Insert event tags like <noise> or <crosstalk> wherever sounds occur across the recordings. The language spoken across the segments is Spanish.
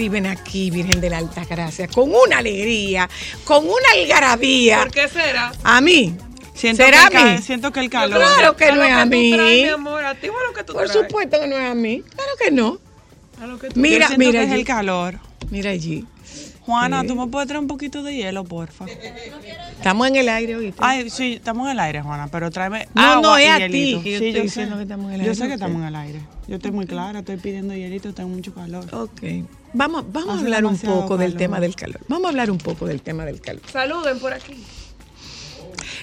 Reciben aquí, Virgen de la Alta Gracia, con una alegría, con una algarabía. ¿Por qué será? A mí. Siento ¿Será que a el mí? siento que el calor. Claro que A no es a mí. traes, mi amor, a ti o a lo que tú Por traes. supuesto que no es a mí. Claro que no. A lo que tú Mira, Yo mira que es el calor. Mira allí. Juana. ¿tú me puedes traer un poquito de hielo, porfa? <laughs> Estamos en el aire hoy. Ay, sí, estamos en el aire, Juana, pero tráeme No, agua no, es y a hielito. ti que yo Sí, estoy sé. diciendo que estamos en el Yo aire, sé que estamos en el aire. Yo estoy muy clara, estoy pidiendo hielito, tengo mucho calor. Ok. Vamos, vamos a hablar un poco del tema del calor. Vamos a hablar un poco del tema del calor. Saluden por aquí.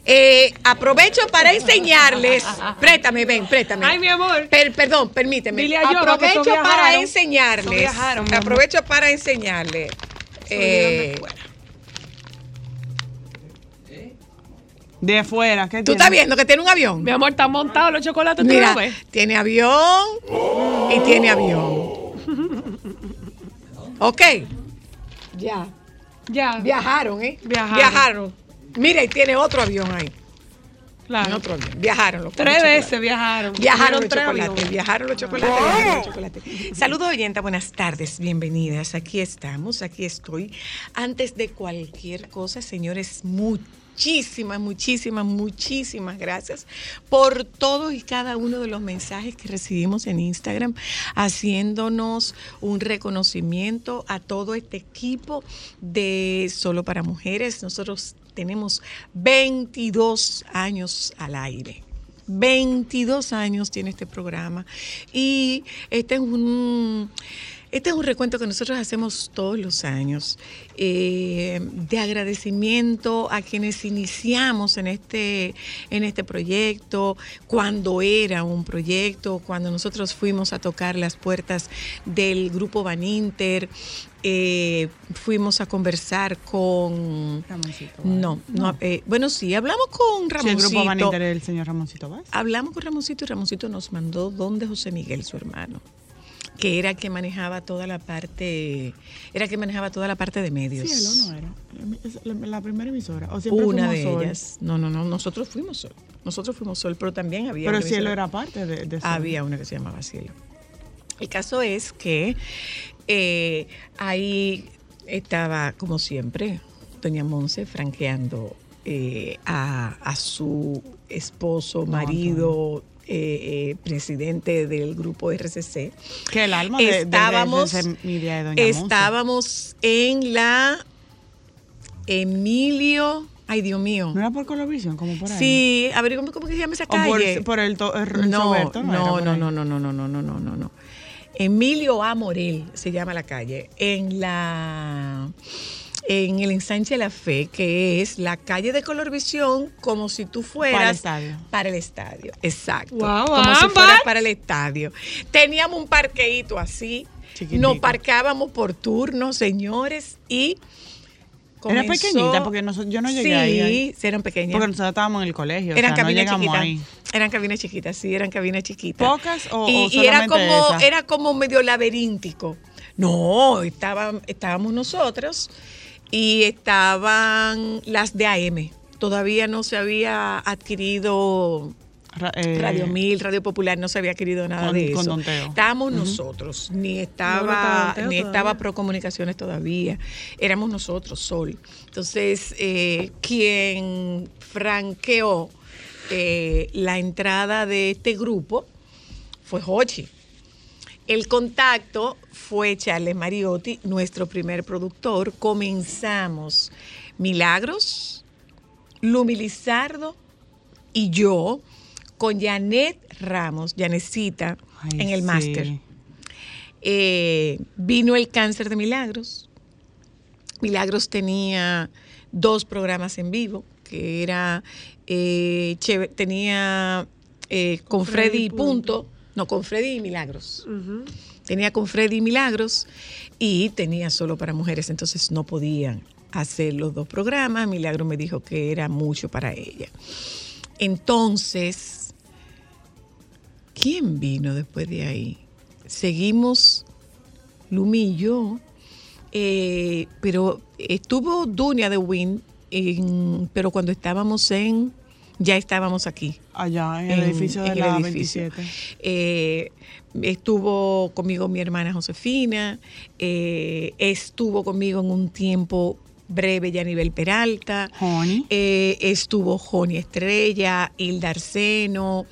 Eh, aprovecho para enseñarles. Préstame, ven, préstame. Ay, mi amor. Per- perdón, permíteme. Dile a aprovecho para viajaron. enseñarles. Viajaron, aprovecho para enseñarles. Eh, De fuera, ¿qué Tú tiene? estás viendo que tiene un avión. Mi amor, están montados los chocolates, ¿tú Mira, tiene avión y tiene avión. Ok. Ya. Ya. Viajaron, ¿eh? Viajaron. Viajaron. Mira, y tiene otro avión ahí. Claro. Avión. Viajaron los Tres veces viajaron. Viajaron los tres chocolates, aviones. viajaron los chocolates, viajaron los chocolates. Saludos oyenta, buenas tardes, bienvenidas. Aquí estamos, aquí estoy. Antes de cualquier cosa, señores, muchísimas, muchísimas, muchísimas gracias por todos y cada uno de los mensajes que recibimos en Instagram, haciéndonos un reconocimiento a todo este equipo de Solo para Mujeres. Nosotros tenemos 22 años al aire. 22 años tiene este programa y este es un este es un recuento que nosotros hacemos todos los años eh, de agradecimiento a quienes iniciamos en este en este proyecto cuando era un proyecto cuando nosotros fuimos a tocar las puertas del grupo Baninter eh, fuimos a conversar con Ramoncito. no, no, eh, bueno sí hablamos con Sí, el Ramoncito grupo Maniter el señor Ramoncito Vaz. Hablamos con Ramoncito y Ramoncito nos mandó donde José Miguel, su hermano, que era el que manejaba toda la parte, era el que manejaba toda la parte de medios. Sí, él o no era. La, la primera emisora. O siempre Una de Sol. ellas. No, no, no, nosotros fuimos sol. Nosotros fuimos sol, pero también había. Pero Cielo era parte de, de Sol. Había una que se llamaba Cielo. El caso es que eh, ahí estaba, como siempre, doña Monse franqueando eh, a, a su esposo, marido, eh, presidente del grupo RCC. Que el alma de, de- de- estábamos, de media de Doña estábamos en la Emilio, ay Dios mío. ¿No era por Colovisión, como por ahí? Sí, a ver, ¿cómo, cómo que se llama esa por, calle? por el, to- el- el no, Soberto, no, no, no, no, no, no, no, no, no, no, no. Emilio A. Morel se llama la calle, en la en el ensanche de la fe, que es la calle de Colorvisión, como si tú fueras Para el estadio. Para el estadio, exacto. Guau, como si fueras para el estadio. Teníamos un parqueíto así, Chiquitico. nos parcábamos por turno, señores, y Era comenzó- pequeñita, porque yo no llegué sí, ahí, sí, eran pequeñas. Porque nosotros estábamos en el colegio. Eran o sea, cabinas chiquitas. ahí. Eran cabinas chiquitas, sí, eran cabinas chiquitas. ¿Pocas o- y, o y era como era como medio laberíntico. No, estaba, estábamos nosotros y estaban las de AM. Todavía no se había adquirido Ra- eh, Radio Mil, Radio Popular, no se había adquirido nada con- de con eso. Estábamos nosotros, ni No, no estaba, Teo ni todavía. estaba Procomunicaciones todavía. Éramos nosotros, Sol. Entonces, eh, quien franqueó eh, la entrada de este grupo fue Hochi. El contacto fue Charles Mariotti, nuestro primer productor. Comenzamos Milagros, Lumi Lizardo y yo con Janet Ramos, Janecita, Ay, en el sí. máster. Eh, vino el cáncer de Milagros. Milagros tenía dos programas en vivo, que era, eh, tenía eh, con Freddy y punto. No, con Freddy y Milagros. Tenía con Freddy y Milagros y tenía solo para mujeres, entonces no podían hacer los dos programas. Milagro me dijo que era mucho para ella. Entonces, ¿quién vino después de ahí? Seguimos Lumi y yo, eh, pero estuvo Dunia de Win, en- pero cuando estábamos en, ya estábamos aquí. Allá en el edificio de en la edificio. 27. Eh, estuvo conmigo mi hermana Josefina, eh, estuvo conmigo en un tiempo breve ya a nivel Peralta, eh, estuvo Joni Estrella, Hilda Arseno,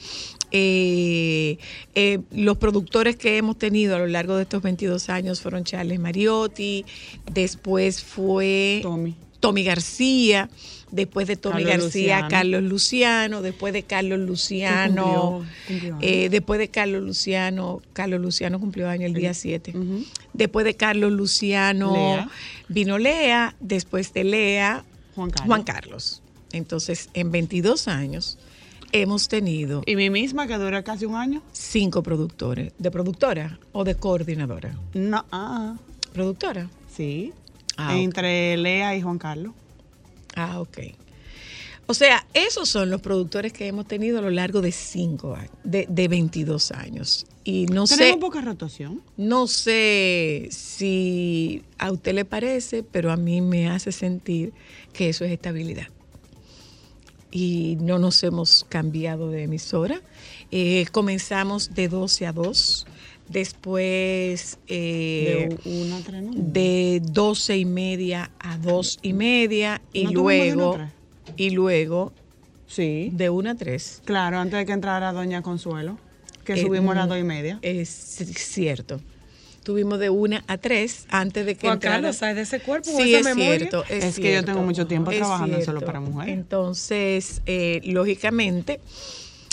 eh, eh, los productores que hemos tenido a lo largo de estos 22 años fueron Charles Mariotti, después fue Tommy. Tommy García, después de Tommy Carlos García, Luciano. Carlos Luciano, después de Carlos Luciano, cumplió- cumplió eh, después de Carlos Luciano, Carlos Luciano cumplió año el día 7. Ujú. Después de Carlos Luciano Lea. vino Lea, después de Lea Juan Carlos. Juan Carlos. Entonces, en 22 años hemos tenido Y mi misma que dura casi un año. cinco productores, de productora o de coordinadora. No, ah, Productora. sí. Ah. Entre Lea y Juan Carlos. Ah, ok. O sea, esos son los productores que hemos tenido a lo largo de cinco años, de, de 22 años. Y no sé, Tenemos poca rotación. no sé si a usted le parece, pero a mí me hace sentir que eso es estabilidad. Y no nos hemos cambiado de emisora. Eh, comenzamos de 12 a 2, después eh, de una a tres, ¿no? de 12 y media a 2 y media y ¿No tuvimos de una a luego tres? y luego Sí. de 1 a 3. Claro, antes de que entrara Doña Consuelo, que Eh, subimos a las mm, dos y media. Es cierto. Tuvimos de 1 a 3 antes de que Juan entrara. Carlos, ¿sabes de ese cuerpo Sí, esa es memoria? cierto. Es, Es que yo cierto, tengo mucho tiempo trabajando Solo cierto. para Mujeres. Entonces, eh, lógicamente,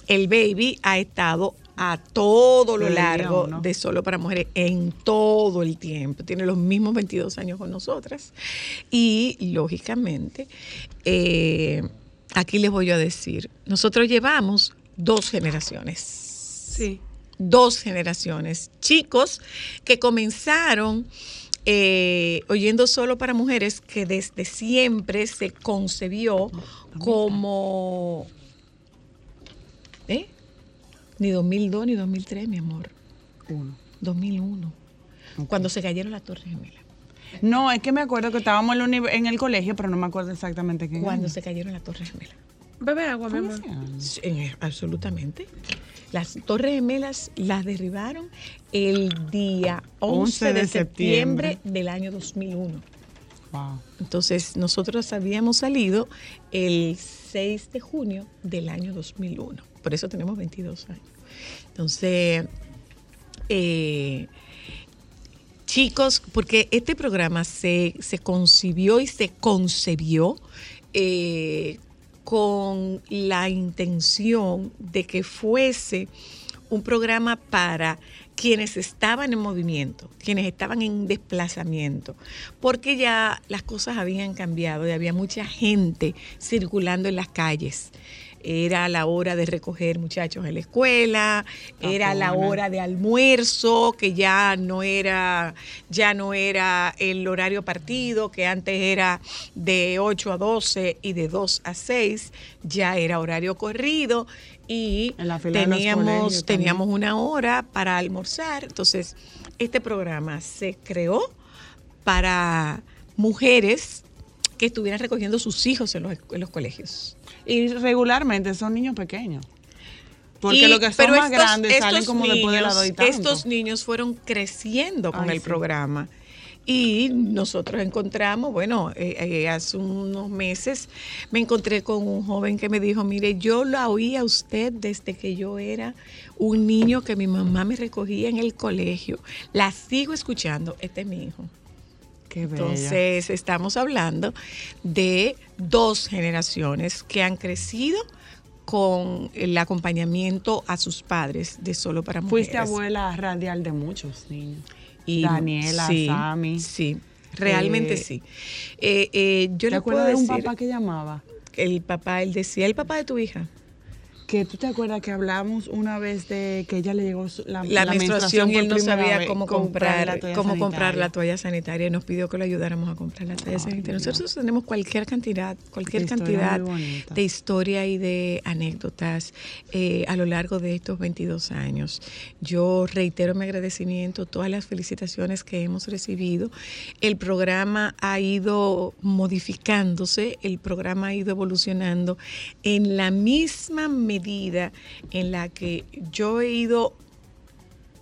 el baby ha estado a todo lo largo de Solo para Mujeres, en todo el tiempo. Tiene los mismos 22 años con nosotras. Y, lógicamente, eh, aquí les voy a decir, nosotros llevamos dos generaciones Sí. dos generaciones. Chicos que comenzaron eh, oyendo solo para mujeres, que desde siempre se concebió como... ¿Eh? Ni 2002 ni 2003, mi amor. Uno. 2001. Cuando se cayeron las Torres Gemelas. No, es que me acuerdo que estábamos en, el colegio, pero no me acuerdo exactamente qué Cuando año. se cayeron las Torres Gemelas. Bebe agua, mi ¿Cómo amor. en- absolutamente. Las Torres Gemelas las derribaron el día 11, de, septiembre, del año 2001. Wow. Entonces, nosotros habíamos salido el 6 de junio del año 2001. Por eso tenemos 22 años. Entonces, eh, chicos, porque este programa se, se concibió y se concebió eh, con la intención de que fuese un programa para quienes estaban en movimiento, quienes estaban en desplazamiento, porque ya las cosas habían cambiado y había mucha gente circulando en las calles. Era la hora de recoger muchachos en la escuela, era la hora de almuerzo, que ya no era, ya no era el horario partido, que antes era de 8 a 12 y de 2 a 6, ya era horario corrido. Y teníamos, teníamos una hora para almorzar. Entonces, este programa se creó para mujeres que estuvieran recogiendo sus hijos en los, en los colegios. Y regularmente son niños pequeños. Porque Y- los que son más estos- grandes salen como después de la doy tanto. Estos niños fueron creciendo con Ay, el sí. programa. Y nosotros encontramos, bueno, eh, eh, hace unos meses me encontré con un joven que me dijo, mire, yo la oí a usted desde que yo era un niño que mi mamá me recogía en el colegio. La sigo escuchando, este es mi hijo. Qué. Entonces, estamos hablando de dos generaciones que han crecido con el acompañamiento a sus padres de Solo para Mujeres. Fuiste abuela radial de muchos niños. Y- Daniela, sí, Sammy. Sí, realmente Eh, sí. Eh, eh, yo ¿Te acuerdas de un papá que llamaba? el papá, él decía, el papá de tu hija. Que tú te acuerdas que hablamos una vez de que ella le llegó la, La, menstruación y él no sabía cómo comprar, la cómo comprar la toalla sanitaria y nos pidió que lo ayudáramos a comprar la toalla Ay, sanitaria. Dios. Nosotros tenemos cualquier cantidad, cualquier De cantidad de historia y de anécdotas eh, a lo largo de estos 22 años. Yo reitero mi agradecimiento, todas las felicitaciones que hemos recibido. El programa ha ido modificándose, el programa ha ido evolucionando en la misma medida en la que yo he ido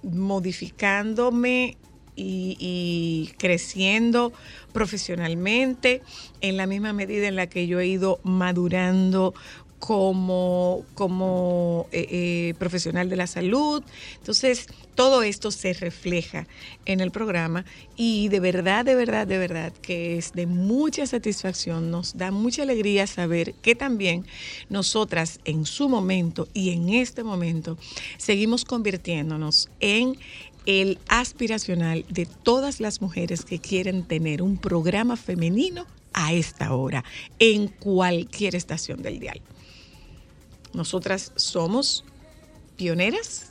modificándome y, y creciendo profesionalmente en la misma medida en la que yo he ido madurando como, como eh, eh, profesional de la salud. Entonces, todo esto se refleja en el programa y de verdad, de verdad, de verdad que es de mucha satisfacción, nos da mucha alegría saber que también nosotras en su momento y en este momento seguimos convirtiéndonos en el aspiracional de todas las mujeres que quieren tener un programa femenino a esta hora, en cualquier estación del dial. Nosotras somos pioneras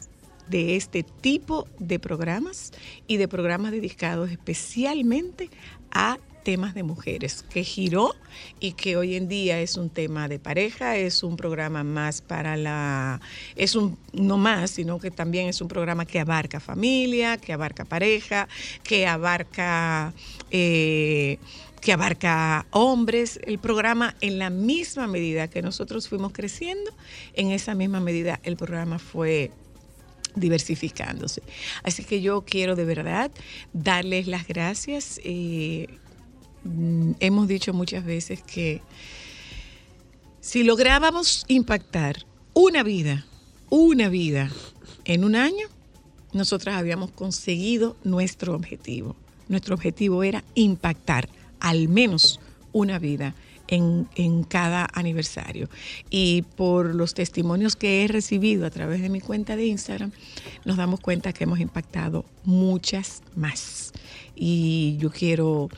de este tipo de programas y de programas dedicados especialmente a temas de mujeres, que giró y que hoy en día es un tema de pareja, es un programa más para la, es un, no más, sino que también es un programa que abarca familia, que abarca pareja, que abarca... eh, que abarca hombres, el programa en la misma medida que nosotros fuimos creciendo, en esa misma medida el programa fue diversificándose. Así que yo quiero de verdad darles las gracias. eh, hemos dicho muchas veces que si lográbamos impactar una vida, una vida en un año, nosotras habíamos conseguido nuestro objetivo. Nuestro objetivo era impactar al menos una vida en, en cada aniversario. Y por los testimonios que he recibido a través de mi cuenta de Instagram, nos damos cuenta que hemos impactado muchas más. Y yo quiero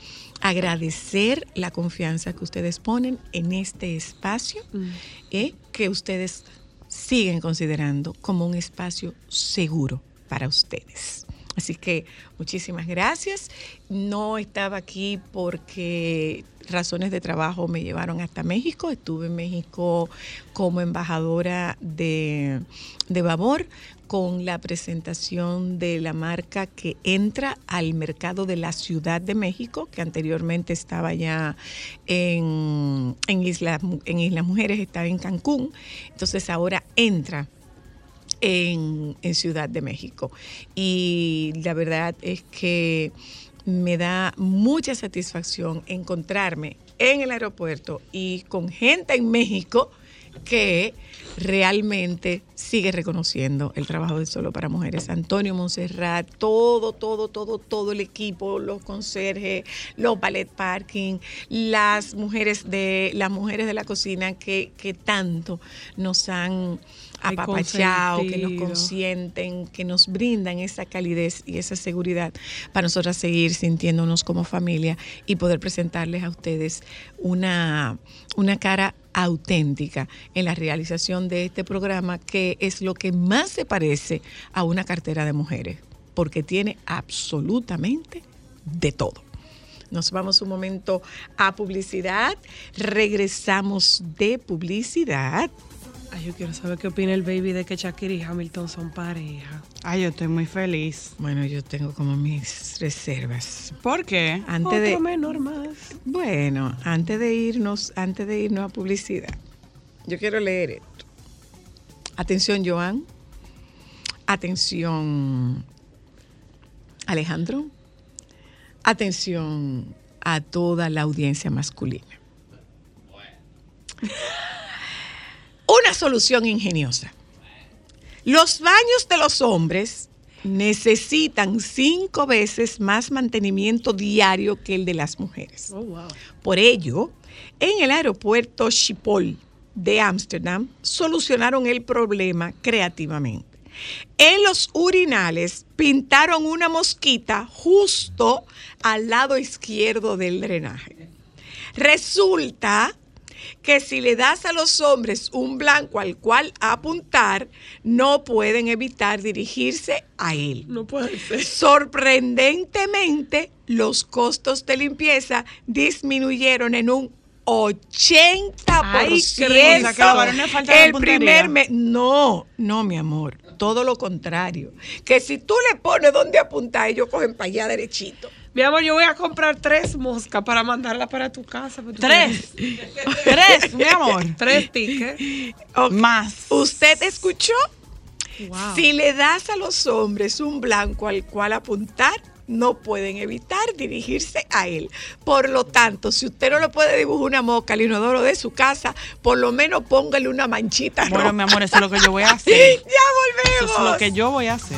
agradecer la confianza que ustedes ponen en este espacio, eh, que ustedes siguen considerando como un espacio seguro para ustedes. Así que muchísimas gracias. No estaba aquí porque razones de trabajo me llevaron hasta México. Estuve en México como embajadora de, de Babor con la presentación de la marca que entra al mercado de la Ciudad de México, que anteriormente estaba ya en, en, Isla, en Islas Mujeres, estaba en Cancún. Entonces ahora entra en, Ciudad de México. Y la verdad es que me da mucha satisfacción encontrarme en el aeropuerto y con gente en México que realmente sigue reconociendo el trabajo de Solo para Mujeres. Antonio Monserrat, todo, todo, todo, todo el equipo, los conserjes, los ballet parking, las mujeres de, las mujeres de la cocina que, que tanto nos han Ay, apapachados, que nos consienten, que nos brindan esa calidez y esa seguridad para nosotras seguir sintiéndonos como familia y poder presentarles a ustedes una, una cara auténtica en la realización de este programa que es lo que más se parece a una cartera de mujeres, porque tiene absolutamente de todo. Nos vamos un momento a publicidad, regresamos de publicidad. Ay, yo quiero saber qué opina el baby de que Shakira y Hamilton son pareja. Ay, yo estoy muy feliz. Bueno, yo tengo como mis reservas. ¿Por qué? Antes Otro de, menor más. bueno, antes de irnos, antes de irnos a publicidad, yo quiero leer esto. Atención, Joan. Atención, Alejandro. Atención a toda la audiencia masculina. <laughs> Una solución ingeniosa. Los baños de los hombres necesitan cinco veces más mantenimiento diario que el de las mujeres. Oh, wow. Por ello, en el aeropuerto Schiphol de Ámsterdam solucionaron el problema creativamente. En los urinales pintaron una mosquita justo al lado izquierdo del drenaje. Resulta que si le das a los hombres un blanco al cual apuntar, no pueden evitar dirigirse a él. No puede ser. Sorprendentemente, los costos de limpieza disminuyeron en un 80%. Ay, el primer mes. No, no, mi amor. Todo lo contrario. Que si tú le pones donde apuntar, ellos cogen para allá derechito. Mi amor, yo voy a comprar tres moscas para mandarla para tu casa. pero tú Tres. Tres, mi amor. <laughs> Tres tickets. Más. ¿Usted escuchó? Wow. Si le das a los hombres un blanco al cual apuntar, no pueden evitar dirigirse a él. Por lo tanto, si usted no le puede dibujar una mosca al inodoro de su casa, por lo menos póngale una manchita Bueno, roja. mi amor, eso es lo que yo voy a hacer. <laughs> ya Eso volvemos. es lo que yo voy a hacer.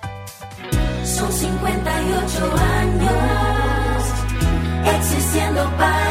Son 58 años existiendo para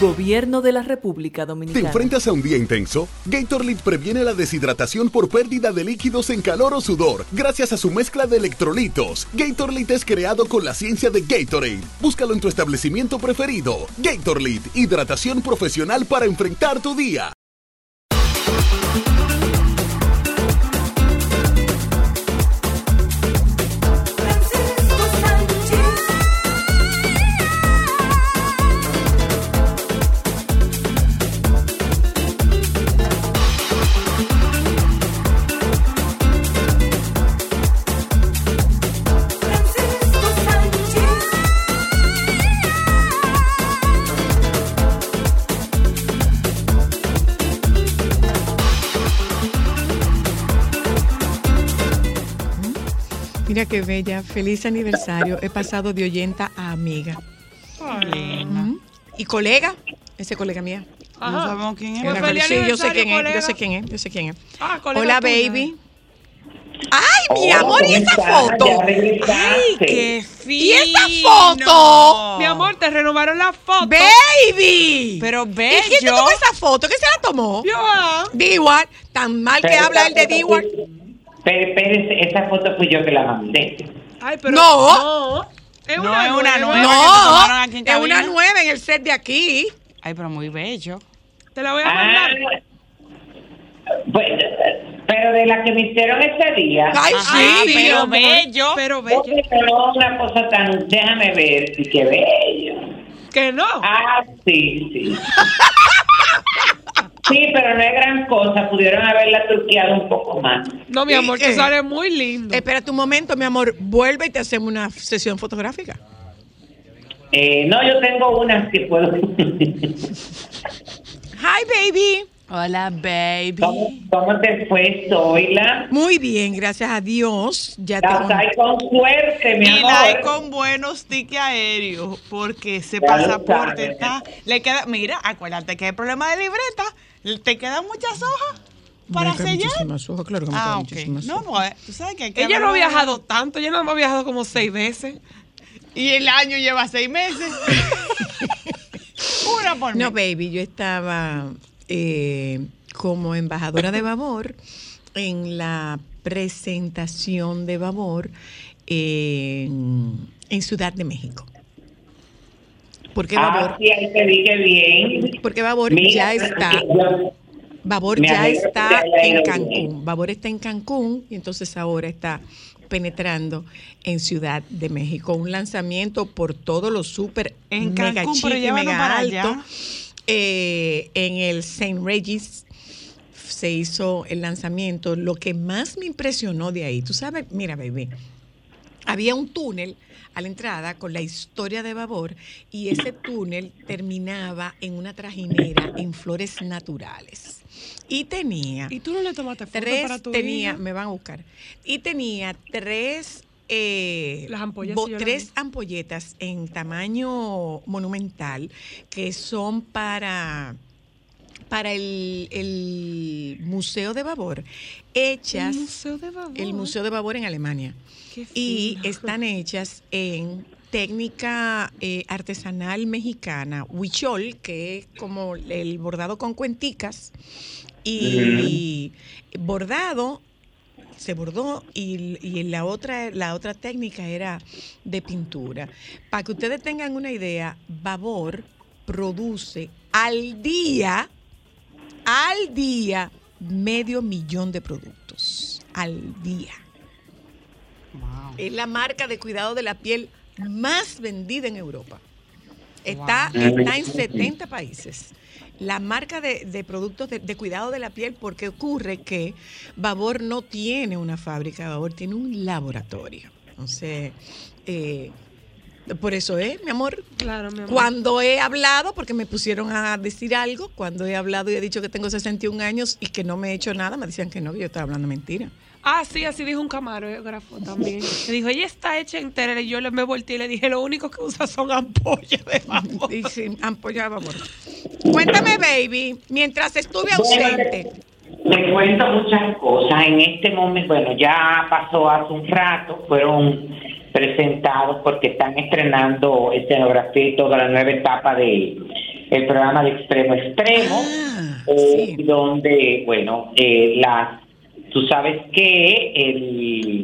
Gobierno de la República ¿Te Dominicana. enfrentas a un día intenso? Gatorade previene la deshidratación por pérdida de líquidos en calor o sudor gracias a su mezcla de electrolitos. Gatorade es creado con la ciencia de Gatorade. Búscalo en tu establecimiento preferido. Gatorade, hidratación profesional para enfrentar tu día. Mira qué bella. Feliz aniversario. He pasado de oyenta a amiga. Ujú. Y colega. Ese colega mía. No sabemos quién es. Pues feliz sí, yo sé quién es. Yo sé quién es. Yo sé quién es. Ah, colega Hola, tuya. baby. ¡Ay, mi Hola, amor, ¿y ¿cómo esa foto? ¡Ay, qué fino! ¿Y esa foto? Mi amor, te renovaron la foto. ¡Baby! Pero ¿Y quién te bello. tomó esa foto? ¿Quién se la tomó? Yo, ah. D-Ward. Tan mal que Pero habla el de D-Ward. Pero, pero esa foto fui yo que la mandé. Ay, pero No. no. Es No, una es una nueva. No, que aquí en es una nueva en el set de aquí. Ay, pero muy bello. Te la voy a Ah, mandar. bueno, pero de la que me hicieron ese día. Ay, Ajá, sí, pero bello. Pero bello. Oye, pero una cosa tan, déjame ver, y qué bello. Que no. Ah, sí, sí. <laughs> Sí, pero no es gran cosa, pudieron haberla turqueado un poco más. No, mi amor, ¿Y tú qué? sales muy lindo. Espérate un momento, mi amor. Vuelve y te hacemos una sesión fotográfica. Eh, no, yo tengo unas que puedo. Hi, baby. Hola, baby. ¿Cómo, cómo te fue, Zoila? Muy bien, gracias a Dios. Ya te con suerte, mi Y la hay amor. con buenos tickets aéreos, porque ese Ya pasaporte está. Le queda, mira, acuérdate que hay problema de libreta. Te quedan muchas hojas para Me sellar. muchísimas hojas, claro que me Ah, muchísimas No, hojas. pues, tú sabes que hay que Ella no ha viajado tanto, ella no ha viajado como seis veces. Y el año lleva seis meses. <laughs> Una por No, baby, yo estaba eh, como embajadora de Babor en la presentación de Babor en, en Ciudad de México. Porque Ah, Babor, sí, ahí te dije bien. porque Babor Mira, ya está, Babor ya está en Cancún. bien. Babor está en Cancún y entonces ahora está penetrando en Ciudad de México. Un lanzamiento por todo lo súper En mega Cancún, chic pero mega para alto. allá. Eh, en el St. Regis se hizo el lanzamiento. Lo que más me impresionó de ahí, tú sabes, mira, baby, había un túnel a la entrada con la historia de Babor y ese túnel terminaba en una trajinera en flores naturales. Y tenía ¿Y tú no le tomaste foto tres, para tu tenía, hija? me van a buscar, y tenía tres, eh, Las ampollas, bo- tres ampolletas en tamaño monumental que son para para el, el Museo de Babor, hechas El Museo de Babor. el Museo de Babor en Alemania. Qué y están hechas en técnica eh, artesanal mexicana, huichol, que es como el bordado con cuenticas, y bordado, se bordó, y, y la, otra, la otra técnica era de pintura. Para que ustedes tengan una idea, Babor produce al día, al día, medio millón de productos, al día. Es la marca de cuidado de la piel más vendida en Europa. Está, Wow. está en 70 países. La marca de, de productos de, de cuidado de la piel, porque ocurre que Babor no tiene una fábrica, Babor tiene un laboratorio. Entonces, eh, por eso es, mi amor, Claro, mi amor. cuando he hablado, porque me pusieron a decir algo, cuando he hablado y he dicho que tengo 61 años y que no me he hecho nada, me decían que no, que yo estaba hablando mentira. Ah, sí, así dijo un camarógrafo también. Me dijo, ella está hecha entera. Y yo le me volteé y le dije, lo único que usa son ampollas de babor. Y sí, ampolla de babor. Cuéntame, baby, mientras estuve Bueno, ausente. Te cuento muchas cosas. En este momento, bueno, ya pasó hace un rato, fueron presentados porque están estrenando escenografía y toda la nueva etapa de el programa de Extremo Extremo, Ah, eh, sí. donde, bueno, eh, las, tú sabes que el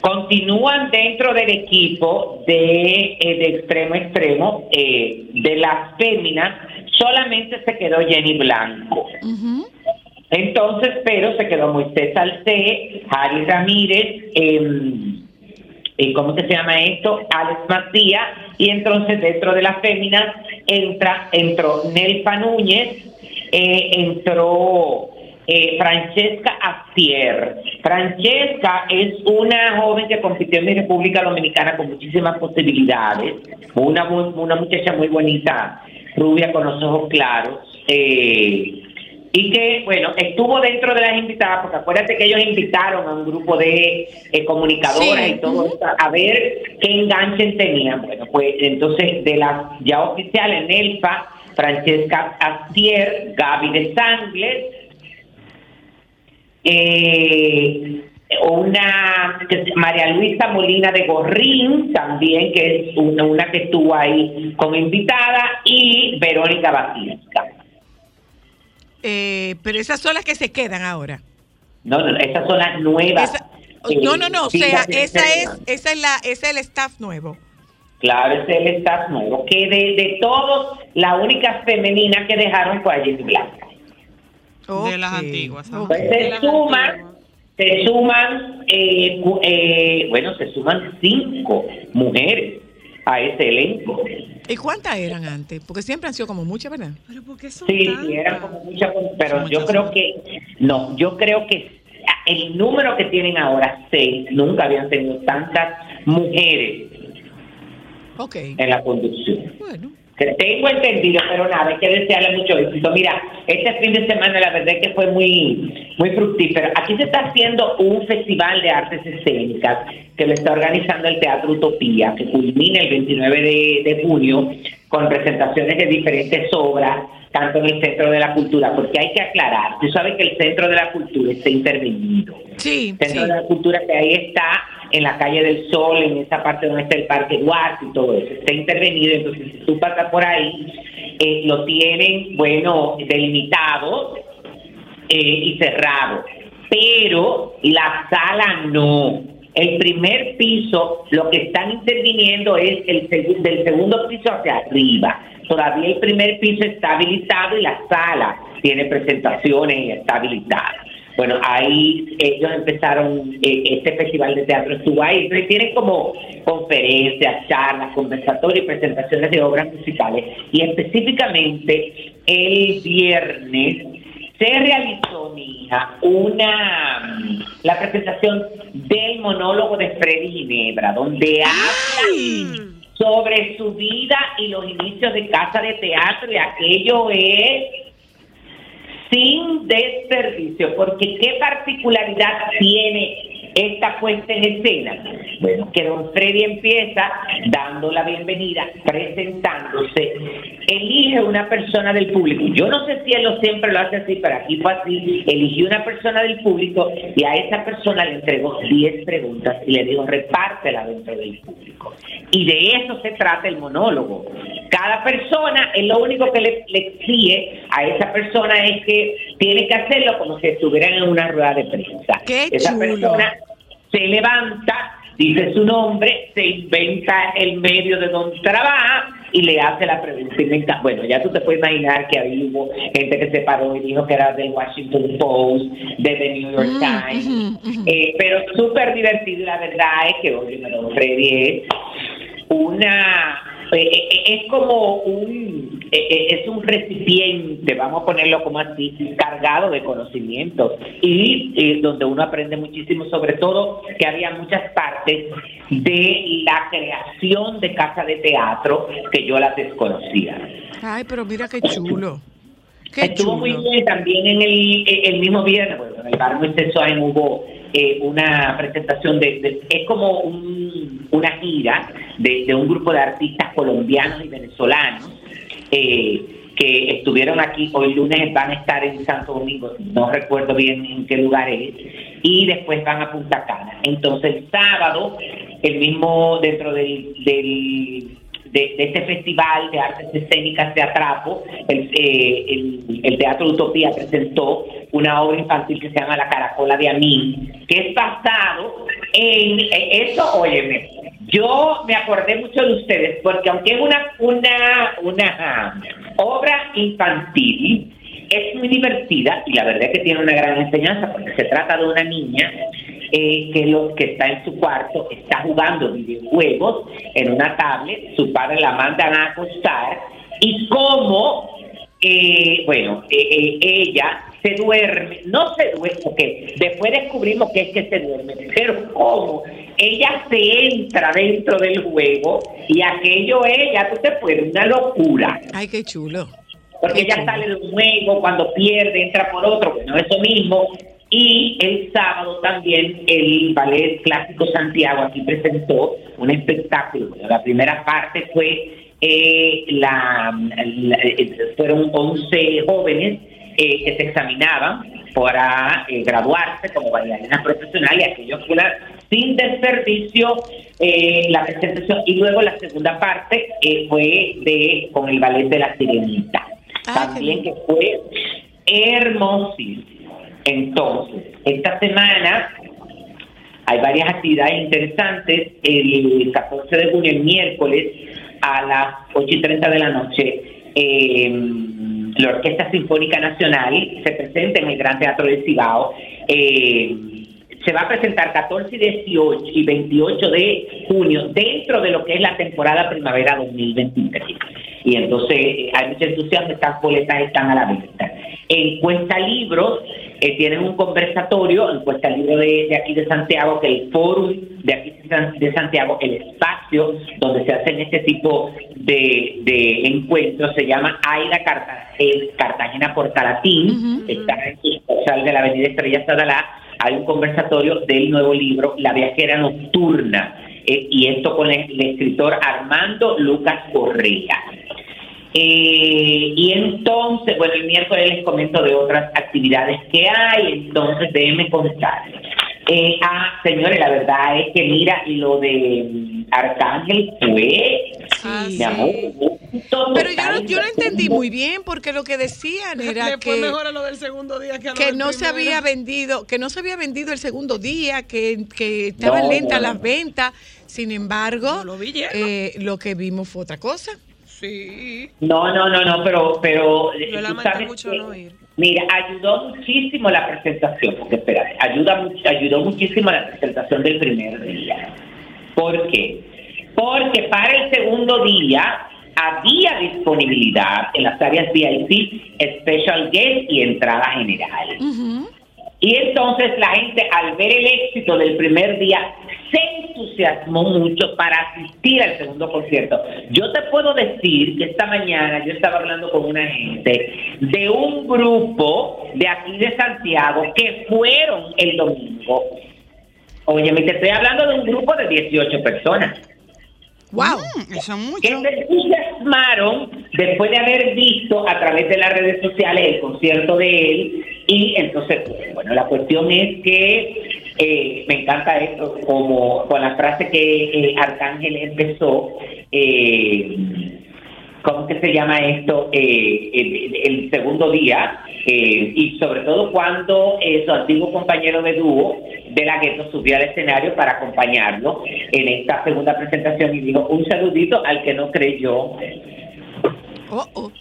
continúan dentro del equipo de, eh, de extremo a extremo eh, de las féminas solamente se quedó Jenny Blanco entonces, pero se quedó Moisés Salcé, Harry Ramírez, em, eh, ¿cómo que se llama esto? Alex Macías, y entonces dentro de las féminas entra, entró Nelfa Núñez, eh, entró eh, Francesca Astier. Francesca es una joven que compitió en mi República Dominicana con muchísimas posibilidades, una, una muchacha muy bonita, rubia con los ojos claros. eh, y que, bueno, estuvo dentro de las invitadas, porque acuérdate que ellos invitaron a un grupo de eh, comunicadoras Sí, y todo ujú. esto, a ver qué enganchen tenían. Bueno, pues entonces de las ya oficiales, Nelfa, Francesca Astier, Gaby de Sangles, eh, una María Luisa Molina de Gorrín, también que es una, una que estuvo ahí como invitada, y Verónica Basilska. Eh, pero esas son las que se quedan ahora. No, no, esas son las nuevas. Esa- Eh, no, no, no, o sea, esa es, esa es la, ese es el staff nuevo. Claro, ese es el staff nuevo. Que de, de todos, la única femenina que dejaron fue a Jenny De las antiguas. Pues se suman, se suman, eh, cu- eh, bueno, se suman cinco mujeres a ese elenco. ¿Y cuántas eran antes? Porque siempre han sido como muchas, ¿verdad? Pero ¿por qué son Sí, tantas? eran como muchas, pero yo creo que, no, yo creo que el número que tienen ahora, seis, nunca habían tenido tantas mujeres Ok. en la conducción. Bueno. Tengo entendido, pero nada, hay que desearle mucho éxito. Mira, este fin de semana la verdad es que fue muy, muy fructífero. Aquí se está haciendo un festival de artes escénicas que lo está organizando el Teatro Utopía, que culmina el 29 de, de junio con presentaciones de diferentes obras, tanto en el Centro de la Cultura, porque hay que aclarar, tú sabes que el Centro de la Cultura está intervenido. Sí, Centro sí. de la Cultura que ahí está, en la calle del Sol, en esa parte donde está el Parque Duarte y todo eso. Está intervenido, entonces si tú pasas por ahí, eh, lo tienen, bueno, delimitado eh, y cerrado. Pero la sala no. El primer piso, lo que están interviniendo es el del segundo piso hacia arriba. Todavía el primer piso está habilitado y la sala tiene presentaciones y está habilitada. Bueno, ahí ellos empezaron, eh, este festival de teatro entonces tienen como conferencias, charlas, conversatorios y presentaciones de obras musicales. Y específicamente el viernes se realizó, mi hija, una, la presentación del monólogo de Freddy Ginebra, donde habla sobre su vida y los inicios de Casa de Teatro y aquello es sin desperdicio, porque qué particularidad tiene esta puesta en escena. Bueno, que don Freddy empieza dando la bienvenida, presentándose, elige una persona del público. Yo no sé si él lo siempre lo hace así, pero aquí fue así. Eligió una persona del público y a esa persona le entregó 10 preguntas y le dijo, repártela dentro del público. Y de eso se trata el monólogo. Cada persona, es lo único que le, le exige a esa persona es que tiene que hacerlo como si estuvieran en una rueda de prensa. ¡Qué esa chulo! persona se levanta, dice su nombre, se inventa el medio de donde trabaja y le hace la me encanta- Bueno, ya tú te puedes imaginar que ahí hubo gente que se paró y dijo que era del Washington Post, de The New York Times. Eh, pero súper divertido la verdad es que, oye, don Freddy es una... eh, eh, es como un es un recipiente, vamos a ponerlo como así, cargado de conocimientos y eh, donde uno aprende muchísimo, sobre todo que había muchas partes de la creación de casa de teatro que yo las desconocía. Ay, pero mira qué chulo. Qué Estuvo muy bien también en el, el mismo viernes, bueno, en el bar Moisés Soain hubo eh, una presentación de, de- es como un- una gira de, de un grupo de artistas colombianos y venezolanos eh, que estuvieron aquí, hoy lunes van a estar en Santo Domingo, no recuerdo bien en qué lugar es, y después van a Punta Cana. Entonces sábado, el mismo dentro del, del de, de este festival de artes escénicas de Atrapo, el, eh, el- Teatro Utopía presentó una obra infantil que se llama La Caracola de Amin, que es basado en eh, eso, yo me acordé mucho de ustedes, porque aunque es una, una, una obra infantil, es muy divertida y la verdad es que tiene una gran enseñanza porque se trata de una niña eh, que lo que está en su cuarto está jugando videojuegos en una tablet, su padre la mandan a acostar y cómo, eh, bueno, eh, eh, ella se duerme, no se duerme, porque después descubrimos que es que se duerme, pero cómo ella se entra dentro del juego y aquello es, ya tú te puedes, una locura. Ay, qué chulo. Porque ella sale de un juego, cuando pierde, entra por otro, bueno, eso mismo. Y el sábado también el Ballet Clásico Santiago aquí presentó un espectáculo. Bueno, la primera parte fue, eh, la, la- eh, fueron 11 jóvenes eh, que se examinaban para eh, graduarse como bailarina profesional y aquello fue la- sin desperdicio eh, la presentación. Y luego la segunda parte fue de con el ballet de la sirenita. También que fue hermosísimo. Entonces esta semana hay varias actividades interesantes. El 14 de junio, el miércoles, a las 8 y 30 de la noche, eh, la Orquesta Sinfónica Nacional se presenta en el Gran Teatro del Cibao. Eh, se va a presentar 14, y 18 y 28 de junio dentro de lo que es la temporada primavera 2023. Y entonces eh, hay mucho entusiasmo, estas boletas están a la venta. En Cuesta Libros eh, tienen un conversatorio, en Cuesta Libros de, de aquí de Santiago, que el fórum de aquí de San- de Santiago, el espacio donde se hacen este tipo de, de encuentros, se llama Aira Cartagena, Cartagena Portalatín, está en el social de la Avenida Estrella Sadalá, hay un conversatorio del nuevo libro La viajera nocturna, eh, y esto con el, el escritor Armando Lucas Correa. Eh, y entonces, bueno, el miércoles les comento de otras actividades que hay, entonces déjenme contar. Eh, ah, señores, la verdad es que mira, lo de mm, Arcángel fue, mi amor, un éxito Pero yo no, total. yo no entendí muy bien porque lo que decían era fue que, mejor a lo del segundo día que a lo que del no se había vendido, que no se había vendido el segundo día, que, que estaban No, lentas no. las ventas. Sin embargo, lo vi lleno. eh, lo que vimos fue otra cosa. Sí. No, no, no, no, pero, pero eh, Lo tú lamento sabes mucho que- no ir. Mira, ayudó muchísimo la presentación, porque espérate, ayuda, ayudó muchísimo la presentación del primer día. ¿Por qué? Porque para el segundo día había disponibilidad en las áreas VIP, Special Guest y entrada general. Y entonces la gente al ver el éxito del primer día se entusiasmó mucho para asistir al segundo concierto. Yo te puedo decir que esta mañana yo estaba hablando con una gente de un grupo de aquí de Santiago que fueron el domingo. Oye, me te estoy hablando de un grupo de 18 personas ¡Wow! Eso es mucho. que se entusiasmaron después de haber visto a través de las redes sociales el concierto de él y entonces bueno la cuestión es que eh, me encanta esto como con la frase que eh, Arcángel empezó eh, ¿cómo que se llama esto? El, segundo día, y sobre todo cuando su antiguo compañero de dúo de la gueto subió al escenario para acompañarlo en esta segunda presentación y dijo un saludito al que no creyó. Oh, oh.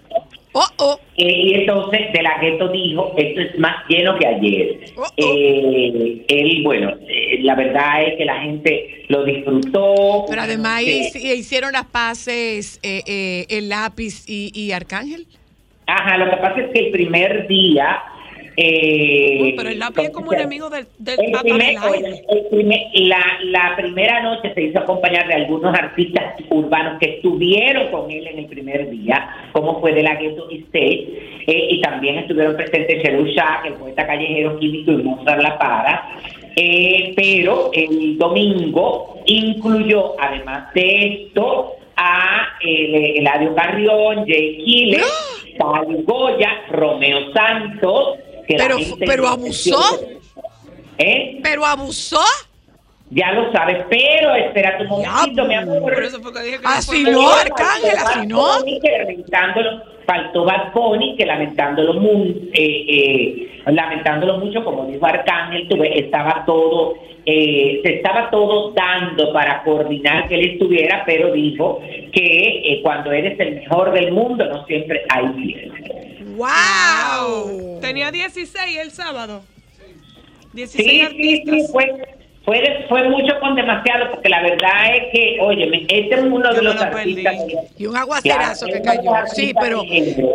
Oh, oh. Eh, y entonces de la gueto dijo, esto es más lleno que ayer. Oh, oh. Eh, él, bueno, eh, la verdad es que la gente lo disfrutó. Pero además Eh, hici- hicieron las paces eh, eh, el lápiz y, y Arcángel. Ajá, lo que pasa es que el primer día... Eh, pero el lápiz es como ¿cómo se- enemigo del, del El pata primer- del aire. oye, el primer- la, la primera noche se hizo acompañar de algunos artistas urbanos que estuvieron con él en el primer día, como fue de la Ghetto State, eh, y también estuvieron presentes Cheryl Shah, el poeta callejero químico y Mozart La Para. Eh, pero el domingo incluyó, además de esto, a el, Eladio Carrión, Jay Killer, Pablo Goya, Romeo Santos. Que la Pero, gente- pero abusó. ¿Eh? Pero abusó. Ya lo sabes, pero espera tu momentito, mi amor. Por eso fue que dije que Así no, mejor. Arcángel, así no. Lamentándolo, faltó Bad Bunny, que lamentándolo, mu- eh, eh, lamentándolo mucho, como dijo Arcángel, tuve, estaba todo, eh, se estaba todo dando para coordinar que él estuviera, pero dijo que eh, cuando eres el mejor del mundo no siempre hay tiempo. ¡Wow! Tenía 16 el sábado. 16 Sí, sí, artistas. sí, fue, fue, de- fue mucho con demasiado, porque la verdad es que, oye, este es uno de Yo los lo artistas que- Y un aguacerazo que cayó. Sí, pero,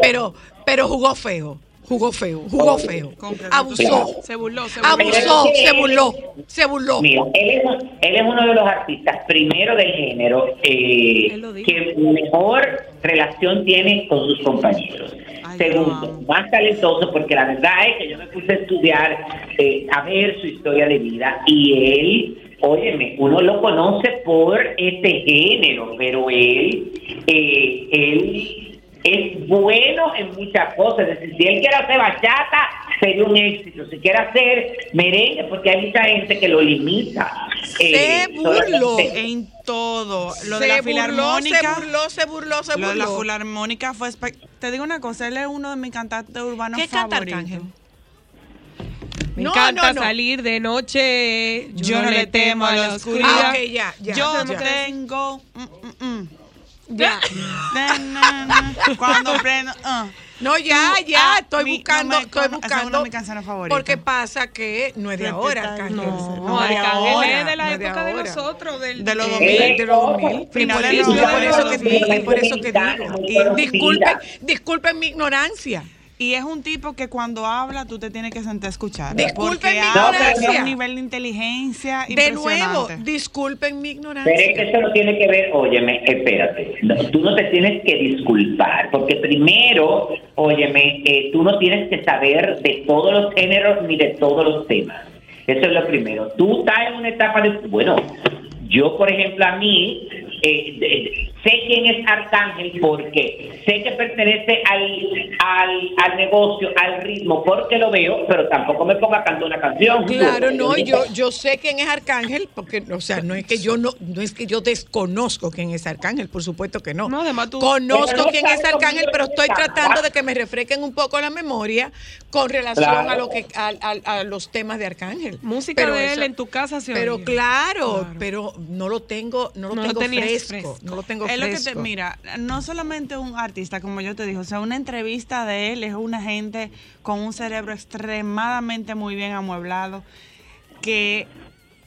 pero, pero jugó feo. Jugó feo, jugó feo. Abusó. Se burló, se burló. Abusó, se burló, se burló. Mira, él es, él es uno de los artistas, primero del género, eh, que mejor relación tiene con sus compañeros. Segundo, más talentoso, porque la verdad es que yo me puse a estudiar, eh, a ver su historia de vida, y él, óyeme, uno lo conoce por este género, pero él, eh, él es bueno en muchas cosas. Es decir, si él quiere hacer bachata, sería un éxito. Si quiere hacer merengue, porque hay mucha gente que lo limita. Se Eh, burló. solamente- En todo. Lo se de la burló, filarmónica. se burló, se burló, se Lo de la burló. filarmónica fue Te digo una cosa, él es uno de mis cantantes urbanos ¿Qué canta favoritos. Arcángel? Me No, encanta no, no. salir de noche. Yo no le temo a la oscuridad. Ah, ok, ya, ya. Yo ya. tengo. mm, mm, mm. Ya. <laughs> Na, na, na. Cuando <laughs> prendo. ah. No, ya, Tú, ya, ah, estoy mi- buscando, no me estoy buscando. de mis canciones favoritas. Porque pasa que no es de ahora, Arcángel. No, No es de Arcángel ahora, es de la no de época de, ahora. nosotros, del, De los de- 2000. de los 2000. Finales de por los eso, por eso que 2000. digo, por eso que digo. Disculpen, disculpen mi ignorancia. Y es un tipo que cuando habla tú te tienes que sentar a escuchar. Disculpen mi ignorancia. tiene un nivel de inteligencia De nuevo, disculpen mi Pero es ignorancia. que eso no tiene que ver, óyeme, espérate, no, tú no te tienes que disculpar, porque primero, óyeme, eh, tú no tienes que saber de todos los géneros ni de todos los temas. Eso es lo primero. Tú estás en una etapa de, bueno, yo por ejemplo a mí, eh, de- sé quién es Arcángel porque sé que pertenece al, al, al negocio, al ritmo, porque lo veo, pero tampoco me ponga a cantar una canción. Claro, no, yo, yo sé quién es Arcángel, porque, o sea, no es que yo no, no es que yo desconozco quién es Arcángel, por supuesto que no. No, además tú- Conozco no quién es Arcángel, pero estoy tratando de que me refresquen un poco la memoria con relación Claro. a lo que a, a- a los temas de Arcángel. Música Pero de él eso- en tu casa se Pero claro, Claro. pero no lo tengo, no lo No lo tengo tenías fresco, fresco. no lo tengo Es lo que te, mira, no solamente un artista, como yo te dije, o sea, una entrevista de él es una gente con un cerebro extremadamente muy bien amueblado, que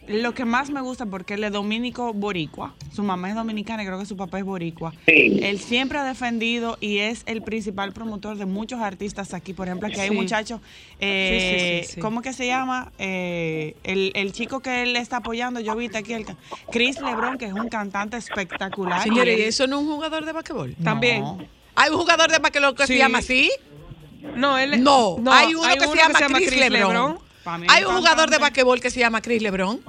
lo que más me gusta porque él es dominico boricua, su mamá es dominicana y creo que su papá es boricua. Sí. Él siempre ha defendido y es el principal promotor de muchos artistas aquí. Por ejemplo, aquí hay un Sí. muchacho, eh, Sí, sí, sí, sí. ¿cómo que se llama? Eh, el, el chico que él está apoyando, yo vi aquí, el, Chris Lebron, que es un cantante espectacular. Señores, Y ¿y él- eso no es un jugador de basquetbol? También. No. ¿Hay un jugador de basquetbol que se llama así? No, él No, hay uno que, se, llama Chris, Lebron. Pa' mí Hay un jugador de basquetbol que se llama Chris Lebron.